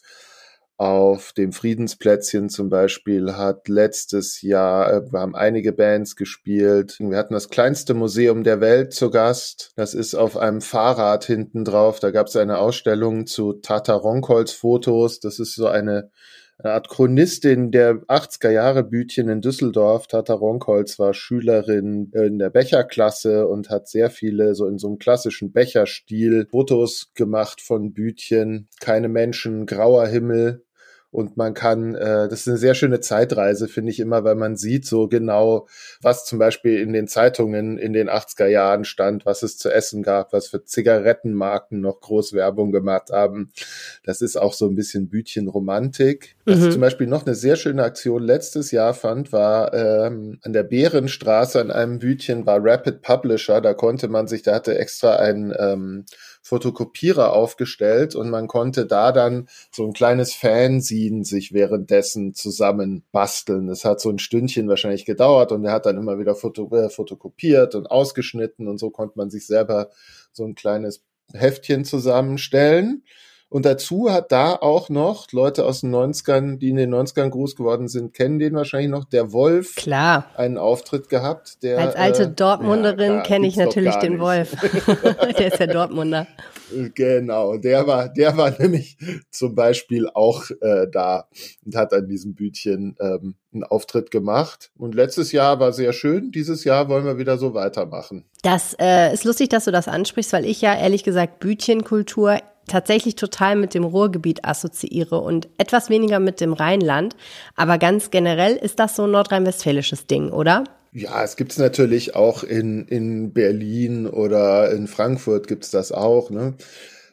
Auf dem Friedensplätzchen zum Beispiel hat letztes Jahr, äh, wir haben einige Bands gespielt. Wir hatten das kleinste Museum der Welt zu Gast. Das ist auf einem Fahrrad hinten drauf. Da gab es eine Ausstellung zu Tata Ronkholz Fotos. Das ist so eine, eine Art Chronistin der 80er Jahre Bütchen in Düsseldorf. Tata Ronkholz war Schülerin in der Becherklasse und hat sehr viele so in so einem klassischen Becherstil Fotos gemacht von Bütchen. Keine Menschen, grauer Himmel und man kann, äh, das ist eine sehr schöne Zeitreise, finde ich immer, weil man sieht so genau, was zum Beispiel in den Zeitungen in den 80er Jahren stand, was es zu essen gab, was für Zigarettenmarken noch groß Werbung gemacht haben. Das ist auch so ein bisschen Bütchenromantik. Was mhm. ich zum Beispiel noch eine sehr schöne Aktion letztes Jahr fand, war ähm, an der Bärenstraße an einem Bütchen war Rapid Publisher. Da konnte man sich, da hatte extra ein ähm, Fotokopierer aufgestellt und man konnte da dann so ein kleines Fanzine sich währenddessen zusammen basteln. Es hat so ein Stündchen wahrscheinlich gedauert und er hat dann immer wieder foto äh, fotokopiert und ausgeschnitten und so konnte man sich selber so ein kleines Heftchen zusammenstellen. Und dazu hat da auch noch Leute aus den 90ern, die in den 90ern groß geworden sind, kennen den wahrscheinlich noch, der Wolf. Klar. Einen Auftritt gehabt. Der, Als alte äh, Dortmunderin ja, kenne ich natürlich den nicht. Wolf. [laughs] der ist ja Dortmunder. [laughs] Genau, der war, der war [laughs] nämlich zum Beispiel auch äh, da und hat an diesem Bütchen ähm, einen Auftritt gemacht. Und letztes Jahr war sehr schön. Dieses Jahr wollen wir wieder so weitermachen. Das äh, ist lustig, dass du das ansprichst, weil ich ja ehrlich gesagt Bütchenkultur tatsächlich total mit dem Ruhrgebiet assoziiere und etwas weniger mit dem Rheinland. Aber ganz generell ist das so ein nordrhein-westfälisches Ding, oder? Ja, es gibt es natürlich auch in, in Berlin oder in Frankfurt gibt es das auch. Ne?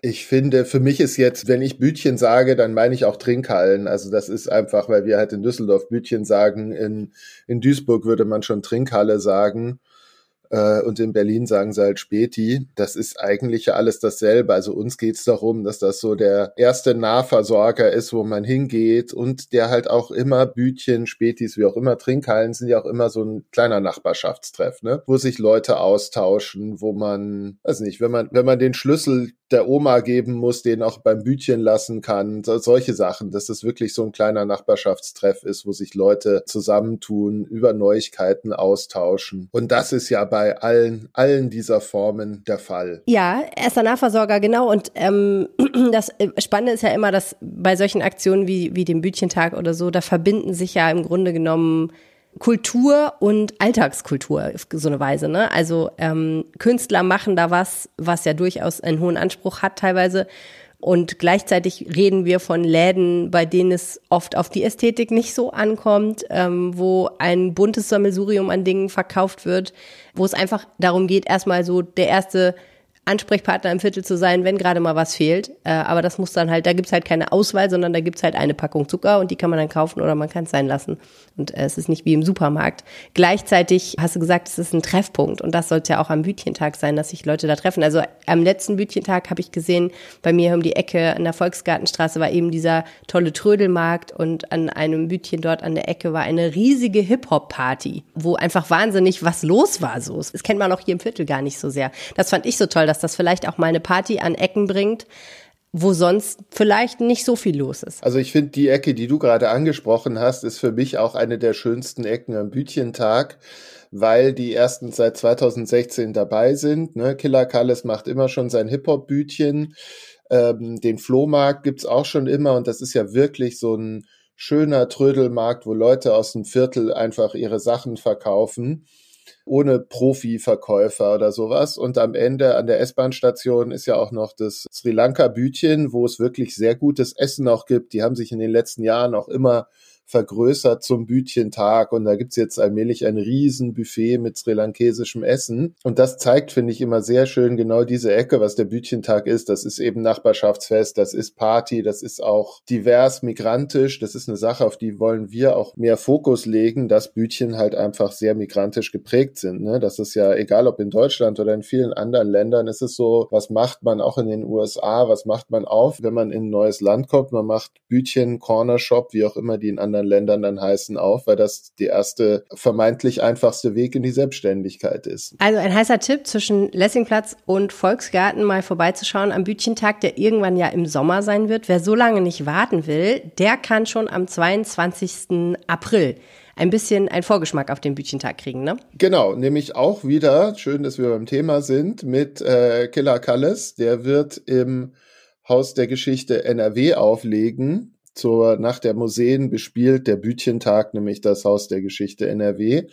Ich finde, für mich ist jetzt, wenn ich Bütchen sage, dann meine ich auch Trinkhallen. Also das ist einfach, weil wir halt in Düsseldorf Bütchen sagen, in, in Duisburg würde man schon Trinkhalle sagen äh, und in Berlin sagen sie halt Späti. Das ist eigentlich ja alles dasselbe. Also uns geht's darum, dass das so der erste Nahversorger ist, wo man hingeht und der halt auch immer Bütchen, Spätis, wie auch immer, Trinkhallen sind ja auch immer so ein kleiner Nachbarschaftstreff, ne? wo sich Leute austauschen, wo man, weiß nicht, wenn man, wenn man den Schlüssel der Oma geben muss, den auch beim Bütchen lassen kann, so, solche Sachen, dass es wirklich so ein kleiner Nachbarschaftstreff ist, wo sich Leute zusammentun, über Neuigkeiten austauschen. Und das ist ja bei allen, allen dieser Formen der Fall. Ja, erster Nahversorger, genau. Und ähm, [clears throat] das Spannende ist ja immer, dass bei solchen Aktionen wie, wie dem Bütchentag oder so, da verbinden sich ja im Grunde genommen Kultur und Alltagskultur auf so eine Weise. Ne? Also ähm, Künstler machen da was, was ja durchaus einen hohen Anspruch hat teilweise. Und gleichzeitig reden wir von Läden, bei denen es oft auf die Ästhetik nicht so ankommt, ähm, wo ein buntes Sammelsurium an Dingen verkauft wird, wo es einfach darum geht, erstmal so der erste Ansprechpartner im Viertel zu sein, wenn gerade mal was fehlt. Äh, aber das muss dann halt, da gibt's halt keine Auswahl, sondern da gibt's halt eine Packung Zucker und die kann man dann kaufen oder man kann es sein lassen. Und äh, es ist nicht wie im Supermarkt. Gleichzeitig hast du gesagt, es ist ein Treffpunkt und das sollte ja auch am Bütchentag sein, dass sich Leute da treffen. Also am letzten Bütchentag habe ich gesehen, bei mir um die Ecke an der Volksgartenstraße war eben dieser tolle Trödelmarkt und an einem Bütchen dort an der Ecke war eine riesige Hip-Hop-Party, wo einfach wahnsinnig was los war so. Das kennt man auch hier im Viertel gar nicht so sehr. Das fand ich so toll, dass dass das vielleicht auch mal eine Party an Ecken bringt, wo sonst vielleicht nicht so viel los ist. Also ich finde, die Ecke, die du gerade angesprochen hast, ist für mich auch eine der schönsten Ecken am Bütchentag, weil die ersten seit 2016 dabei sind. Ne? Killer Kalles macht immer schon sein Hip-Hop-Bütchen. Ähm, den Flohmarkt gibt's auch schon immer und das ist ja wirklich so ein schöner Trödelmarkt, wo Leute aus dem Viertel einfach ihre Sachen verkaufen ohne Profiverkäufer oder sowas. Und am Ende an der S-Bahn-Station ist ja auch noch das Sri Lanka-Bütchen, wo es wirklich sehr gutes Essen noch gibt. Die haben sich in den letzten Jahren auch immer vergrößert zum Bütchentag und da gibt's jetzt allmählich ein Riesenbuffet mit sri lankesischem Essen. Und das zeigt, finde ich, immer sehr schön genau diese Ecke, was der Bütchentag ist. Das ist eben Nachbarschaftsfest, das ist Party, das ist auch divers migrantisch. Das ist eine Sache, auf die wollen wir auch mehr Fokus legen, dass Bütchen halt einfach sehr migrantisch geprägt sind. Ne? Das ist ja egal, ob in Deutschland oder in vielen anderen Ländern, ist es so, was macht man auch in den USA, was macht man auf, wenn man in ein neues Land kommt? Man macht Bütchen, Corner Shop, wie auch immer die in anderen anderen Ländern dann heißen auf, weil das die erste vermeintlich einfachste Weg in die Selbstständigkeit ist. Also ein heißer Tipp zwischen Lessingplatz und Volksgarten mal vorbeizuschauen am Bütchentag, der irgendwann ja im Sommer sein wird. Wer so lange nicht warten will, der kann schon am 22. April ein bisschen einen Vorgeschmack auf den Bütchentag kriegen, ne? Genau, nämlich auch wieder, schön, dass wir beim Thema sind, mit äh, Killer Kalles. Der wird im Haus der Geschichte NRW auflegen zur Nacht der Museen bespielt der Bütchentag, nämlich das Haus der Geschichte NRW.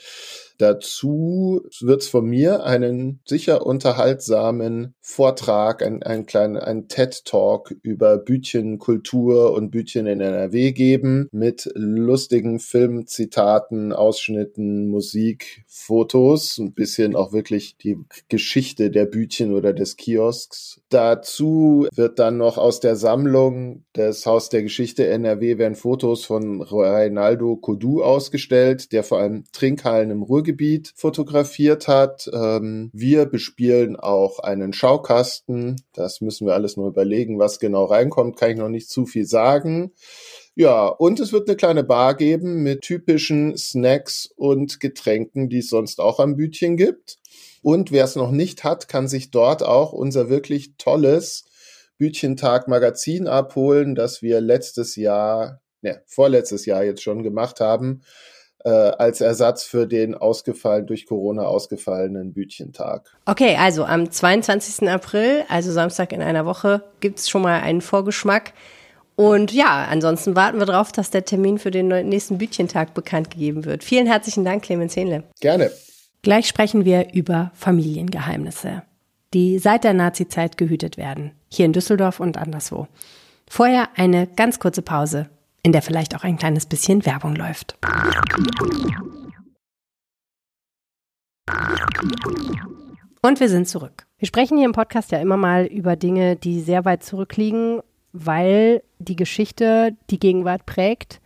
Dazu wird es von mir einen sicher unterhaltsamen Vortrag, ein, ein kleiner ein TED-Talk über Bütchenkultur und Bütchen in NRW geben mit lustigen Filmzitaten, Ausschnitten, Musik, Fotos, ein bisschen auch wirklich die Geschichte der Bütchen oder des Kiosks. Dazu wird dann noch aus der Sammlung des Haus der Geschichte NRW werden Fotos von Reinaldo Codu ausgestellt, der vor allem Trinkhallen im Ruhrgebiet fotografiert hat. Ähm, wir bespielen auch einen Schaukasten. Das müssen wir alles nur überlegen, was genau reinkommt. Kann ich noch nicht zu viel sagen. Ja, und es wird eine kleine Bar geben mit typischen Snacks und Getränken, die es sonst auch am Bütchen gibt. Und wer es noch nicht hat, kann sich dort auch unser wirklich tolles Bütchentag Magazin abholen, das wir letztes Jahr, ne, vorletztes Jahr jetzt schon gemacht haben äh, als Ersatz für den ausgefallen durch Corona ausgefallenen Bütchentag. Okay, also am 22. April, also Samstag in einer Woche, gibt's schon mal einen Vorgeschmack. Und ja, ansonsten warten wir darauf, dass der Termin für den nächsten Bütchentag bekannt gegeben wird. Vielen herzlichen Dank, Clemens Hähnle. Gerne. Gleich sprechen wir über Familiengeheimnisse, die seit der Nazizeit gehütet werden, hier in Düsseldorf und anderswo. Vorher eine ganz kurze Pause in der vielleicht auch ein kleines bisschen Werbung läuft. Und wir sind zurück. Wir sprechen hier im Podcast ja immer mal über Dinge, die sehr weit zurückliegen, weil die Geschichte die Gegenwart prägt.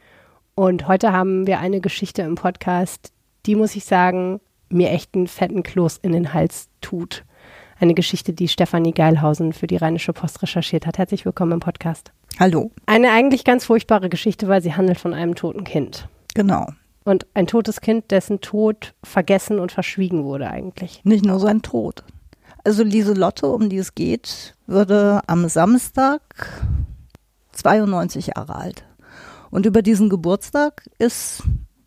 Und heute haben wir eine Geschichte im Podcast, die, muss ich sagen, mir echt einen fetten Kloß in den Hals tut. Eine Geschichte, die Stefanie Geilhausen für die Rheinische Post recherchiert hat. Herzlich willkommen im Podcast. Hallo. Eine eigentlich ganz furchtbare Geschichte, weil sie handelt von einem toten Kind. Genau. Und ein totes Kind, dessen Tod vergessen und verschwiegen wurde eigentlich. Nicht nur sein Tod. Also Lieselotte, um die es geht, würde am Samstag 92 Jahre alt. Und über diesen Geburtstag ist,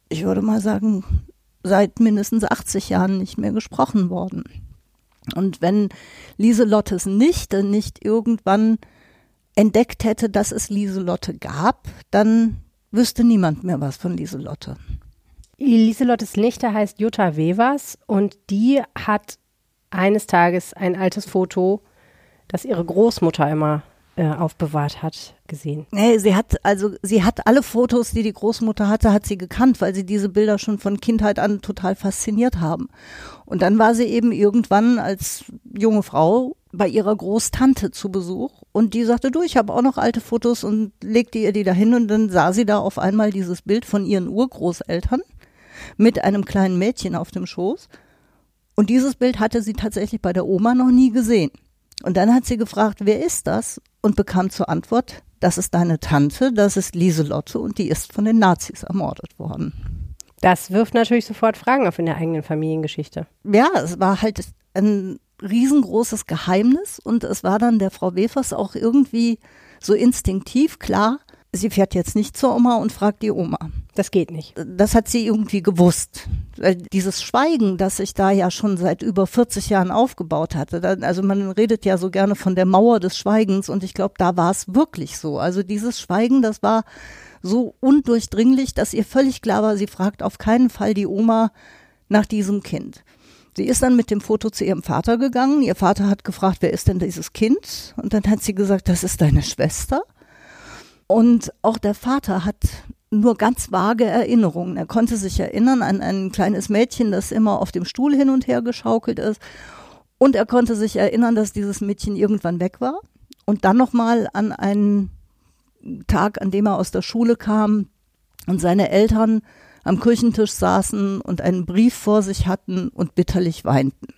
ich würde mal sagen, seit mindestens 80 Jahren nicht mehr gesprochen worden. Und wenn Lieselottes Nichte nicht irgendwann entdeckt hätte, dass es Lieselotte gab, dann wüsste niemand mehr was von Lieselotte. Lieselottes Nichte heißt Jutta Wevers und die hat eines Tages ein altes Foto, das ihre Großmutter immer äh, aufbewahrt hat, gesehen. Nee, sie hat also sie hat alle Fotos, die die Großmutter hatte, hat sie gekannt, weil sie diese Bilder schon von Kindheit an total fasziniert haben. Und dann war sie eben irgendwann als junge Frau bei ihrer Großtante zu Besuch und die sagte, du, ich habe auch noch alte Fotos und legte ihr die dahin und dann sah sie da auf einmal dieses Bild von ihren Urgroßeltern mit einem kleinen Mädchen auf dem Schoß und dieses Bild hatte sie tatsächlich bei der Oma noch nie gesehen. Und dann hat sie gefragt, wer ist das? Und bekam zur Antwort, das ist deine Tante, das ist Lieselotte und die ist von den Nazis ermordet worden. Das wirft natürlich sofort Fragen auf in der eigenen Familiengeschichte. Ja, es war halt ein riesengroßes Geheimnis und es war dann der Frau Wefers auch irgendwie so instinktiv klar, sie fährt jetzt nicht zur Oma und fragt die Oma. Das geht nicht. Das hat sie irgendwie gewusst. Dieses Schweigen, das sich da ja schon seit über 40 Jahren aufgebaut hatte. Also man redet ja so gerne von der Mauer des Schweigens und ich glaube, da war es wirklich so. Also dieses Schweigen, das war so undurchdringlich, dass ihr völlig klar war, sie fragt auf keinen Fall die Oma nach diesem Kind. Sie ist dann mit dem Foto zu ihrem Vater gegangen. Ihr Vater hat gefragt, wer ist denn dieses Kind? Und dann hat sie gesagt, das ist deine Schwester. Und auch der Vater hat nur ganz vage Erinnerungen. Er konnte sich erinnern an ein kleines Mädchen, das immer auf dem Stuhl hin und her geschaukelt ist. Und er konnte sich erinnern, dass dieses Mädchen irgendwann weg war. Und dann nochmal an einen Tag, an dem er aus der Schule kam und seine Eltern am Küchentisch saßen und einen Brief vor sich hatten und bitterlich weinten.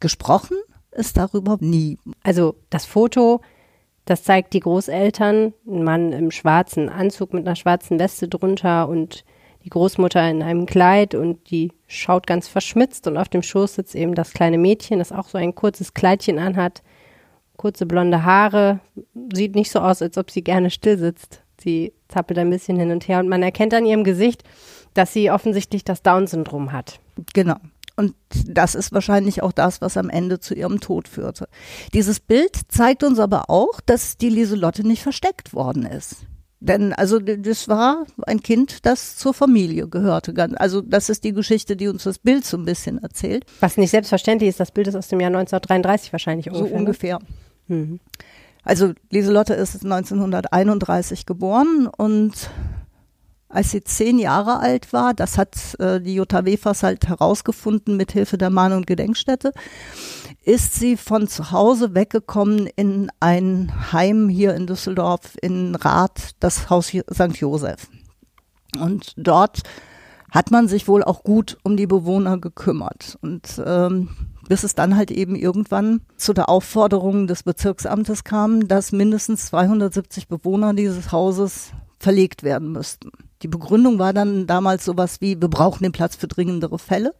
Gesprochen ist darüber nie. Also das Foto, das zeigt die Großeltern, ein Mann im schwarzen Anzug mit einer schwarzen Weste drunter und die Großmutter in einem Kleid und die schaut ganz verschmitzt und auf dem Schoß sitzt eben das kleine Mädchen, das auch so ein kurzes Kleidchen anhat, kurze blonde Haare, sieht nicht so aus, als ob sie gerne still sitzt. Sie zappelt ein bisschen hin und her und man erkennt an ihrem Gesicht, dass sie offensichtlich das Down-Syndrom hat. Genau. Und das ist wahrscheinlich auch das, was am Ende zu ihrem Tod führte. Dieses Bild zeigt uns aber auch, dass die Lieselotte nicht versteckt worden ist. Denn also das war ein Kind, das zur Familie gehörte. Also das ist die Geschichte, die uns das Bild so ein bisschen erzählt. Was nicht selbstverständlich ist, das Bild ist aus dem Jahr 1933 wahrscheinlich ungefähr. So ne? ungefähr. Mhm. Also Lieselotte ist 1931 geboren und als sie zehn Jahre alt war, das hat äh, die Jutta Wefers halt herausgefunden mit Hilfe der Mahn- und Gedenkstätte, ist sie von zu Hause weggekommen in ein Heim hier in Düsseldorf in Rath, das Haus St. Josef. Und dort hat man sich wohl auch gut um die Bewohner gekümmert. Und ähm, bis es dann halt eben irgendwann zu der Aufforderung des Bezirksamtes kam, dass mindestens 270 Bewohner dieses Hauses verlegt werden müssten. Die Begründung war dann damals sowas wie, wir brauchen den Platz für dringendere Fälle.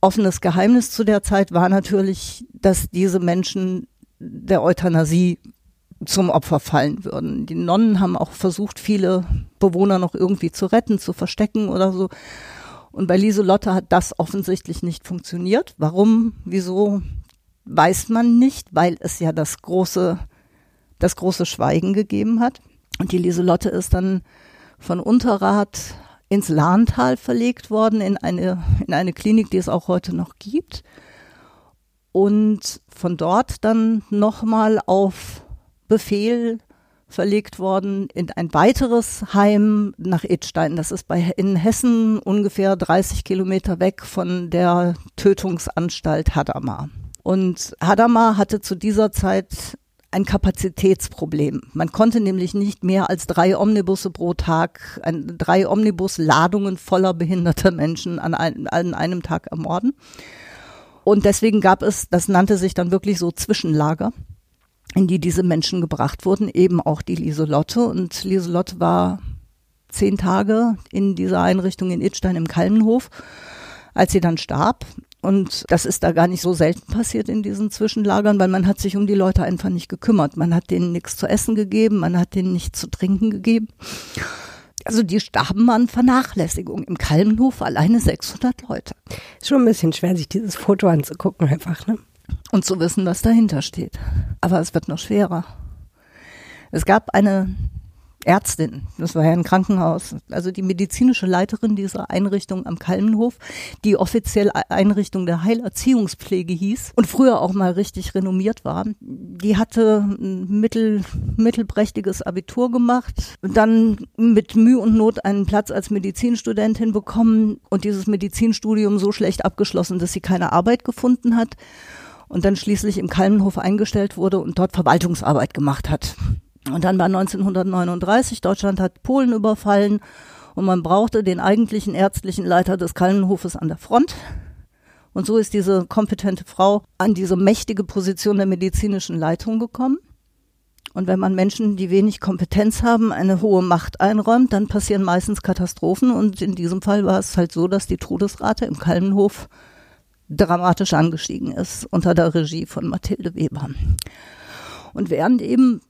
Offenes Geheimnis zu der Zeit war natürlich, dass diese Menschen der Euthanasie zum Opfer fallen würden. Die Nonnen haben auch versucht, viele Bewohner noch irgendwie zu retten, zu verstecken oder so. Und bei Lieselotte hat das offensichtlich nicht funktioniert. Warum, wieso, weiß man nicht, weil es ja das große, das große Schweigen gegeben hat. Und die Lieselotte ist dann von Unterrad ins Lahntal verlegt worden, in eine, in eine Klinik, die es auch heute noch gibt. Und von dort dann nochmal auf Befehl verlegt worden in ein weiteres Heim nach Idstein. Das ist bei, in Hessen ungefähr 30 Kilometer weg von der Tötungsanstalt Hadamar. Und Hadamar hatte zu dieser Zeit ein Kapazitätsproblem. Man konnte nämlich nicht mehr als drei Omnibusse pro Tag, ein, drei Omnibusladungen voller behinderter Menschen an, ein, an einem Tag ermorden. Und deswegen gab es, das nannte sich dann wirklich so Zwischenlager, in die diese Menschen gebracht wurden, eben auch die Lieselotte. Und Lieselotte war zehn Tage in dieser Einrichtung in Idstein im Kalmenhof, als sie dann starb. Und das ist da gar nicht so selten passiert in diesen Zwischenlagern, weil man hat sich um die Leute einfach nicht gekümmert. Man hat denen nichts zu essen gegeben, man hat denen nichts zu trinken gegeben. Also die starben an Vernachlässigung. Im Kalmenhof alleine 600 Leute. Ist schon ein bisschen schwer, sich dieses Foto anzugucken einfach, ne? Und zu wissen, was dahinter steht. Aber es wird noch schwerer. Es gab eine Ärztin, das war ja ein Krankenhaus, also die medizinische Leiterin dieser Einrichtung am Kalmenhof, die offiziell Einrichtung der Heilerziehungspflege hieß und früher auch mal richtig renommiert war. Die hatte ein mittel, mittelprächtiges Abitur gemacht, dann mit Mühe und Not einen Platz als Medizinstudentin bekommen und dieses Medizinstudium so schlecht abgeschlossen, dass sie keine Arbeit gefunden hat und dann schließlich im Kalmenhof eingestellt wurde und dort Verwaltungsarbeit gemacht hat. Und dann war 1939, Deutschland hat Polen überfallen und man brauchte den eigentlichen ärztlichen Leiter des Kallenhofes an der Front. Und so ist diese kompetente Frau an diese mächtige Position der medizinischen Leitung gekommen. Und wenn man Menschen, die wenig Kompetenz haben, eine hohe Macht einräumt, dann passieren meistens Katastrophen. Und in diesem Fall war es halt so, dass die Todesrate im Kalmenhof dramatisch angestiegen ist unter der Regie von Mathilde Weber. Und während eben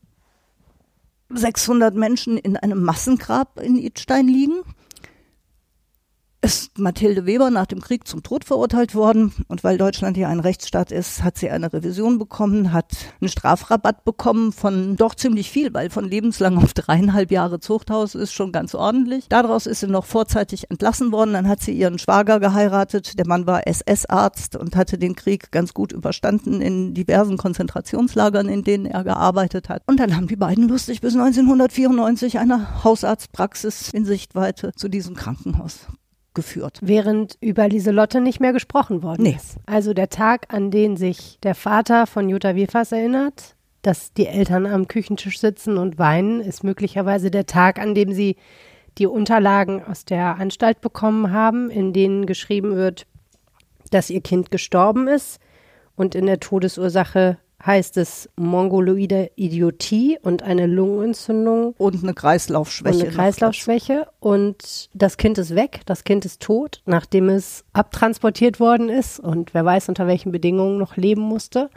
600 Menschen in einem Massengrab in Idstein liegen ist Mathilde Weber nach dem Krieg zum Tod verurteilt worden. Und weil Deutschland hier ein Rechtsstaat ist, hat sie eine Revision bekommen, hat einen Strafrabatt bekommen von doch ziemlich viel, weil von lebenslang auf dreieinhalb Jahre Zuchthaus ist schon ganz ordentlich. Daraus ist sie noch vorzeitig entlassen worden. Dann hat sie ihren Schwager geheiratet. Der Mann war SS-Arzt und hatte den Krieg ganz gut überstanden in diversen Konzentrationslagern, in denen er gearbeitet hat. Und dann haben die beiden lustig bis 1994 eine Hausarztpraxis in Sichtweite zu diesem Krankenhaus geführt. Während über Lieselotte nicht mehr gesprochen worden Nee. ist. Also der Tag, an den sich der Vater von Jutta Wefers erinnert, dass die Eltern am Küchentisch sitzen und weinen, ist möglicherweise der Tag, an dem sie die Unterlagen aus der Anstalt bekommen haben, in denen geschrieben wird, dass ihr Kind gestorben ist und in der Todesursache heißt es mongoloide Idiotie und eine Lungenentzündung Und eine Kreislaufschwäche. und eine Kreislaufschwäche und das Kind ist weg, das Kind ist tot, nachdem es abtransportiert worden ist und wer weiß unter welchen Bedingungen noch leben musste.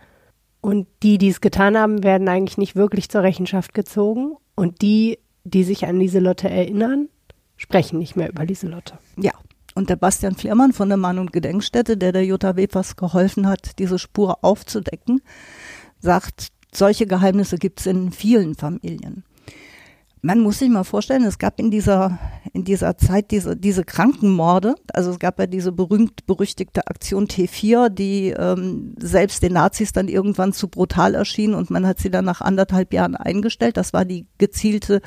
Und die, die es getan haben, werden eigentlich nicht wirklich zur Rechenschaft gezogen und die, die sich an Lieselotte erinnern, sprechen nicht mehr über Lieselotte. Ja. Und der Bastian Fliermann von der Mann- und Gedenkstätte, der der Jutta Wefers geholfen hat, diese Spur aufzudecken, sagt, solche Geheimnisse gibt es in vielen Familien. Man muss sich mal vorstellen, es gab in dieser, in dieser Zeit diese, diese Krankenmorde. Also es gab ja diese berühmt-berüchtigte Aktion T4, die ähm, selbst den Nazis dann irgendwann zu brutal erschien und man hat sie dann nach anderthalb Jahren eingestellt. Das war die gezielte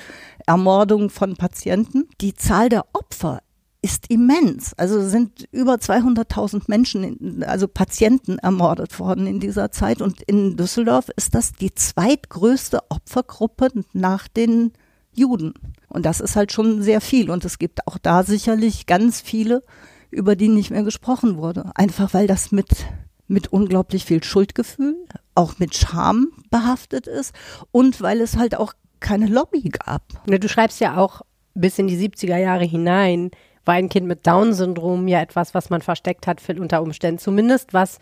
Ermordung von Patienten. Die Zahl der Opfer ist immens. Also sind über 200.000 Menschen, also Patienten ermordet worden in dieser Zeit. Und in Düsseldorf ist das die zweitgrößte Opfergruppe nach den Juden. Und das ist halt schon sehr viel. Und es gibt auch da sicherlich ganz viele, über die nicht mehr gesprochen wurde. Einfach weil das mit, mit unglaublich viel Schuldgefühl, auch mit Scham behaftet ist und weil es halt auch keine Lobby gab. Du schreibst ja auch bis in die 70er Jahre hinein, war ein Kind mit Down-Syndrom ja etwas, was man versteckt hat unter Umständen. Zumindest was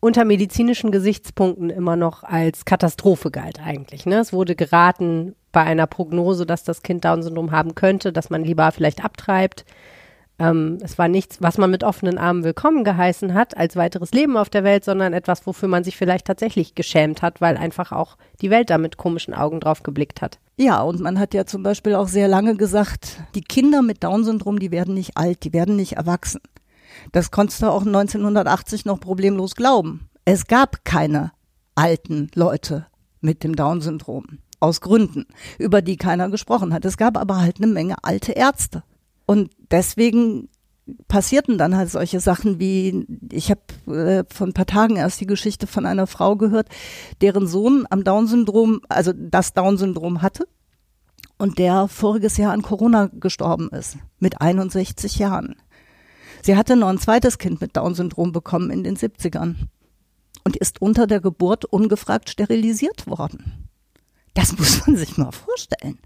unter medizinischen Gesichtspunkten immer noch als Katastrophe galt eigentlich. Ne? Es wurde geraten bei einer Prognose, dass das Kind Down-Syndrom haben könnte, dass man lieber vielleicht abtreibt. Ähm, es war nichts, was man mit offenen Armen willkommen geheißen hat als weiteres Leben auf der Welt, sondern etwas, wofür man sich vielleicht tatsächlich geschämt hat, weil einfach auch die Welt da mit komischen Augen drauf geblickt hat. Ja, und man hat ja zum Beispiel auch sehr lange gesagt, die Kinder mit Down-Syndrom, die werden nicht alt, die werden nicht erwachsen. Das konntest du auch 1980 noch problemlos glauben. Es gab keine alten Leute mit dem Down-Syndrom. Aus Gründen, über die keiner gesprochen hat. Es gab aber halt eine Menge alte Ärzte. Und deswegen passierten dann halt solche Sachen wie, ich habe äh, vor ein paar Tagen erst die Geschichte von einer Frau gehört, deren Sohn am Down-Syndrom, also das Down-Syndrom hatte und der voriges Jahr an Corona gestorben ist, mit 61 Jahren. Sie hatte noch ein zweites Kind mit Down-Syndrom bekommen in den 70ern und ist unter der Geburt ungefragt sterilisiert worden. Das muss man sich mal vorstellen.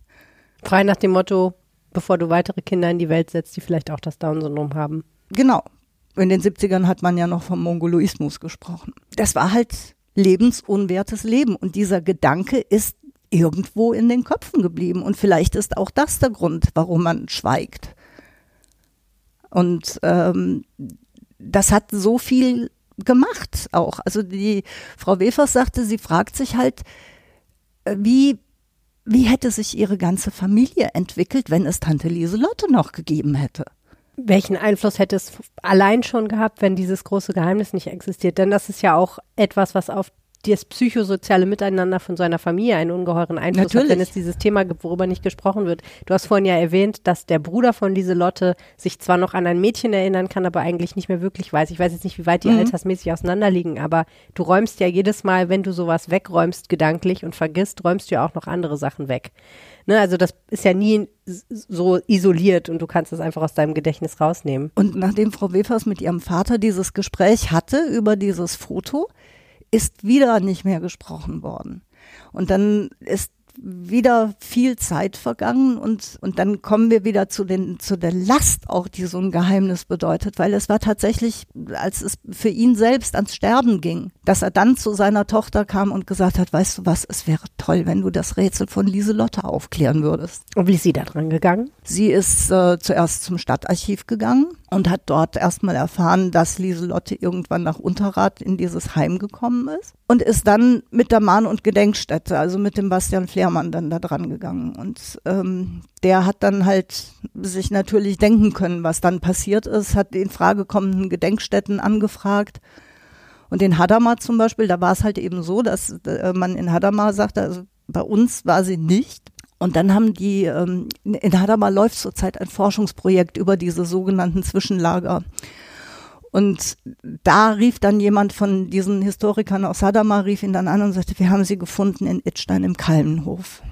Frei nach dem Motto, bevor du weitere Kinder in die Welt setzt, die vielleicht auch das Down-Syndrom haben. Genau. In den 70ern hat man ja noch vom Mongoloismus gesprochen. Das war halt lebensunwertes Leben. Und dieser Gedanke ist irgendwo in den Köpfen geblieben. Und vielleicht ist auch das der Grund, warum man schweigt. Und ähm, das hat so viel gemacht auch. Also die Frau Wefers sagte, sie fragt sich halt, äh, wie, wie hätte sich ihre ganze Familie entwickelt, wenn es Tante Lieselotte noch gegeben hätte? Welchen Einfluss hätte es allein schon gehabt, wenn dieses große Geheimnis nicht existiert? Denn das ist ja auch etwas, was auf das psychosoziale Miteinander von so einer Familie einen ungeheuren Einfluss hat, Natürlich. wenn es dieses Thema gibt, worüber nicht gesprochen wird. Du hast vorhin ja erwähnt, dass der Bruder von Lieselotte sich zwar noch an ein Mädchen erinnern kann, aber eigentlich nicht mehr wirklich weiß. Ich weiß jetzt nicht, wie weit die Mhm. altersmäßig auseinanderliegen, aber du räumst ja jedes Mal, wenn du sowas wegräumst, gedanklich und vergisst, räumst du ja auch noch andere Sachen weg. Ne, also das ist ja nie so isoliert und du kannst es einfach aus deinem Gedächtnis rausnehmen. Und nachdem Frau Wefers mit ihrem Vater dieses Gespräch hatte über dieses Foto, ist wieder nicht mehr gesprochen worden. Und dann ist wieder viel Zeit vergangen und, und dann kommen wir wieder zu, den, zu der Last auch, die so ein Geheimnis bedeutet, weil es war tatsächlich, als es für ihn selbst ans Sterben ging, dass er dann zu seiner Tochter kam und gesagt hat, weißt du was, es wäre toll, wenn du das Rätsel von Lieselotte aufklären würdest. Und wie ist sie da dran gegangen? Sie ist äh, zuerst zum Stadtarchiv gegangen und hat dort erstmal erfahren, dass Lieselotte irgendwann nach Unterrad in dieses Heim gekommen ist und ist dann mit der Mahn- und Gedenkstätte, also mit dem Bastian Flehrmann dann da dran gegangen. Und ähm, der hat dann halt sich natürlich denken können, was dann passiert ist, hat den fragekommenden Gedenkstätten angefragt. Und in Hadamar zum Beispiel, da war es halt eben so, dass äh, man in Hadamar sagte, also bei uns war sie nicht. Und dann haben die, ähm, in Hadamar läuft zurzeit ein Forschungsprojekt über diese sogenannten Zwischenlager. Und da rief dann jemand von diesen Historikern aus Hadamar, rief ihn dann an und sagte, wir haben sie gefunden in Itstein im Kalmenhof.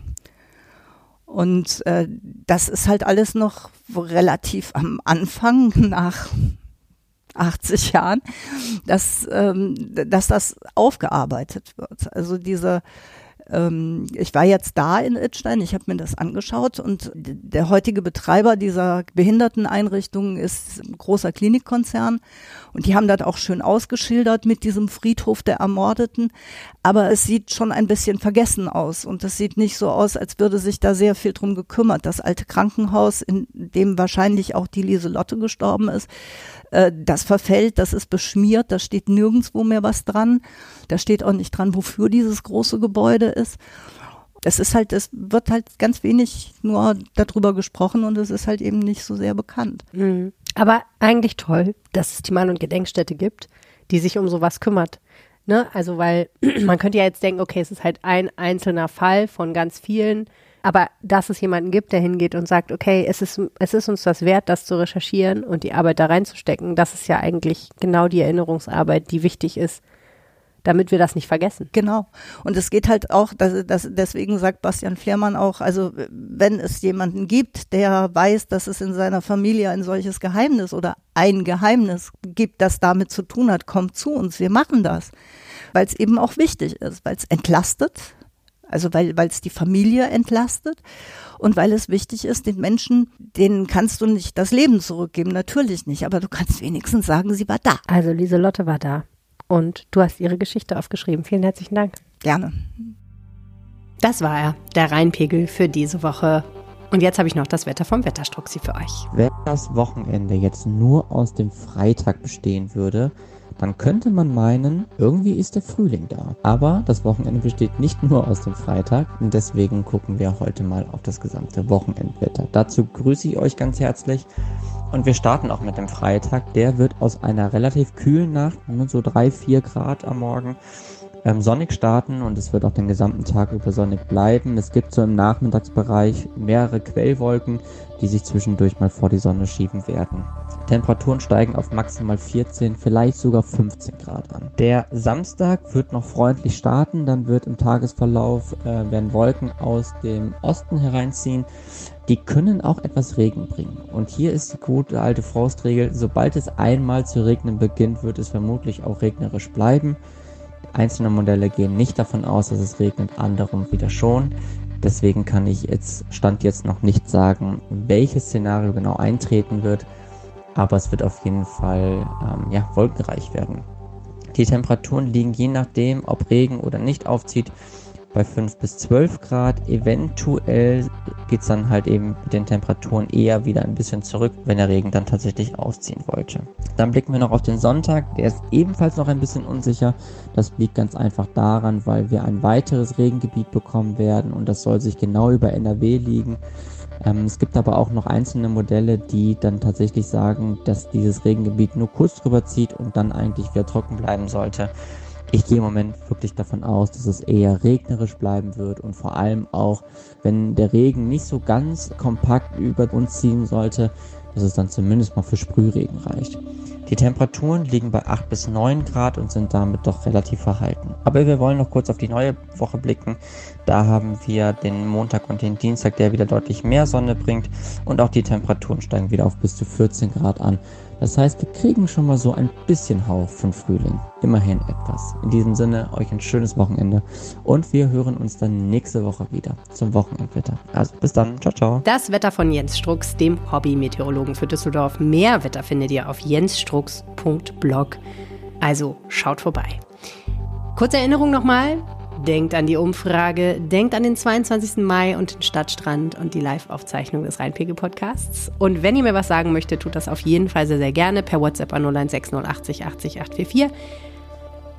Und äh, das ist halt alles noch relativ am Anfang nach 80 Jahren, dass, ähm, dass das aufgearbeitet wird. Also diese ähm, ich war jetzt da in Itstein, ich habe mir das angeschaut und der heutige Betreiber dieser Behinderteneinrichtung ist ein großer Klinikkonzern und die haben das auch schön ausgeschildert mit diesem Friedhof der Ermordeten, aber es sieht schon ein bisschen vergessen aus und es sieht nicht so aus, als würde sich da sehr viel drum gekümmert. Das alte Krankenhaus, in dem wahrscheinlich auch die Lieselotte gestorben ist, äh, das verfällt, das ist beschmiert, da steht nirgendwo mehr was dran. Da steht auch nicht dran, wofür dieses große Gebäude ist. Es ist halt, es wird halt ganz wenig nur darüber gesprochen und es ist halt eben nicht so sehr bekannt. Mhm. Aber eigentlich toll, dass es die Mann- und Gedenkstätte gibt, die sich um sowas kümmert. Ne? Also, weil [clears throat] man könnte ja jetzt denken, okay, es ist halt ein einzelner Fall von ganz vielen. Aber dass es jemanden gibt, der hingeht und sagt, okay, es ist, es ist uns das wert, das zu recherchieren und die Arbeit da reinzustecken, das ist ja eigentlich genau die Erinnerungsarbeit, die wichtig ist, damit wir das nicht vergessen. Genau. Und es geht halt auch, dass, dass, deswegen sagt Bastian Flehrmann auch, also wenn es jemanden gibt, der weiß, dass es in seiner Familie ein solches Geheimnis oder ein Geheimnis gibt, das damit zu tun hat, kommt zu uns, wir machen das. Weil es eben auch wichtig ist, weil es entlastet, also weil weil es die Familie entlastet und weil es wichtig ist, den Menschen, denen kannst du nicht das Leben zurückgeben, natürlich nicht, aber du kannst wenigstens sagen, sie war da. Also Lieselotte war da und du hast ihre Geschichte aufgeschrieben. Vielen herzlichen Dank. Gerne. Das war er, der Rheinpegel für diese Woche. Und jetzt habe ich noch das Wetter vom Wetterstruxi für euch. Wenn das Wochenende jetzt nur aus dem Freitag bestehen würde, dann könnte man meinen, irgendwie ist der Frühling da. Aber das Wochenende besteht nicht nur aus dem Freitag und deswegen gucken wir heute mal auf das gesamte Wochenendwetter. Dazu grüße ich euch ganz herzlich und wir starten auch mit dem Freitag. Der wird aus einer relativ kühlen Nacht, so drei, vier Grad am Morgen, ähm, sonnig starten und es wird auch den gesamten Tag über sonnig bleiben. Es gibt so im Nachmittagsbereich mehrere Quellwolken, die sich zwischendurch mal vor die Sonne schieben werden. Temperaturen steigen auf maximal 14, vielleicht sogar 15 Grad an. Der Samstag wird noch freundlich starten, dann wird im Tagesverlauf äh, werden Wolken aus dem Osten hereinziehen. Die können auch etwas Regen bringen. Und hier ist die gute alte Faustregel, sobald es einmal zu regnen beginnt, wird es vermutlich auch regnerisch bleiben. Einzelne Modelle gehen nicht davon aus, dass es regnet, andere wieder schon. Deswegen kann ich jetzt, stand jetzt noch nicht sagen, welches Szenario genau eintreten wird aber es wird auf jeden Fall ähm, ja, wolkenreich werden. Die Temperaturen liegen je nachdem, ob Regen oder nicht aufzieht, bei 5 bis 12 Grad. Eventuell geht es dann halt eben mit den Temperaturen eher wieder ein bisschen zurück, wenn der Regen dann tatsächlich ausziehen wollte. Dann blicken wir noch auf den Sonntag. Der ist ebenfalls noch ein bisschen unsicher. Das liegt ganz einfach daran, weil wir ein weiteres Regengebiet bekommen werden und das soll sich genau über NRW liegen. Ähm, es gibt aber auch noch einzelne Modelle, die dann tatsächlich sagen, dass dieses Regengebiet nur kurz drüber zieht und dann eigentlich wieder trocken bleiben sollte. Ich gehe im Moment wirklich davon aus, dass es eher regnerisch bleiben wird und vor allem auch, wenn der Regen nicht so ganz kompakt über uns ziehen sollte, dass es dann zumindest mal für Sprühregen reicht. Die Temperaturen liegen bei 8 bis 9 Grad und sind damit doch relativ verhalten. Aber wir wollen noch kurz auf die neue Woche blicken. Da haben wir den Montag und den Dienstag, der wieder deutlich mehr Sonne bringt und auch die Temperaturen steigen wieder auf bis zu 14 Grad an. Das heißt, wir kriegen schon mal so ein bisschen Hauch von Frühling. Immerhin etwas. In diesem Sinne, euch ein schönes Wochenende und wir hören uns dann nächste Woche wieder zum Wochenendwetter. Also bis dann. Ciao, ciao. Das Wetter von Jens Strux, dem Hobby-Meteorologen für Düsseldorf. Mehr Wetter findet ihr auf jensstrux.blog. Also schaut vorbei. Kurze Erinnerung nochmal. Denkt an die Umfrage, denkt an den 22. Mai und den Stadtstrand und die Live-Aufzeichnung des Rheinpegel-Podcasts. Und wenn ihr mir was sagen möchtet, tut das auf jeden Fall sehr, sehr gerne per WhatsApp an 016080 80 844,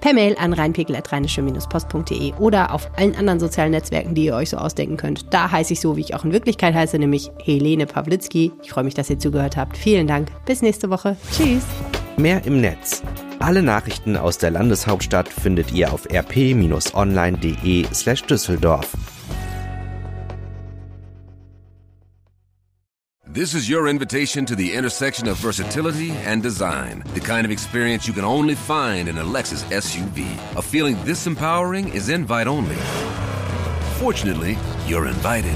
per Mail an rheinpegel.rheinische-post.de oder auf allen anderen sozialen Netzwerken, die ihr euch so ausdenken könnt. Da heiße ich so, wie ich auch in Wirklichkeit heiße, nämlich Helene Pawlitzki. Ich freue mich, dass ihr zugehört habt. Vielen Dank. Bis nächste Woche. Tschüss. Mehr im Netz. Alle Nachrichten aus der Landeshauptstadt findet ihr auf rp-online.de slash Düsseldorf. This is your invitation to the intersection of versatility and design. The kind of experience you can only find in a Lexus SUV. A feeling this empowering is invite only. Fortunately, you're invited.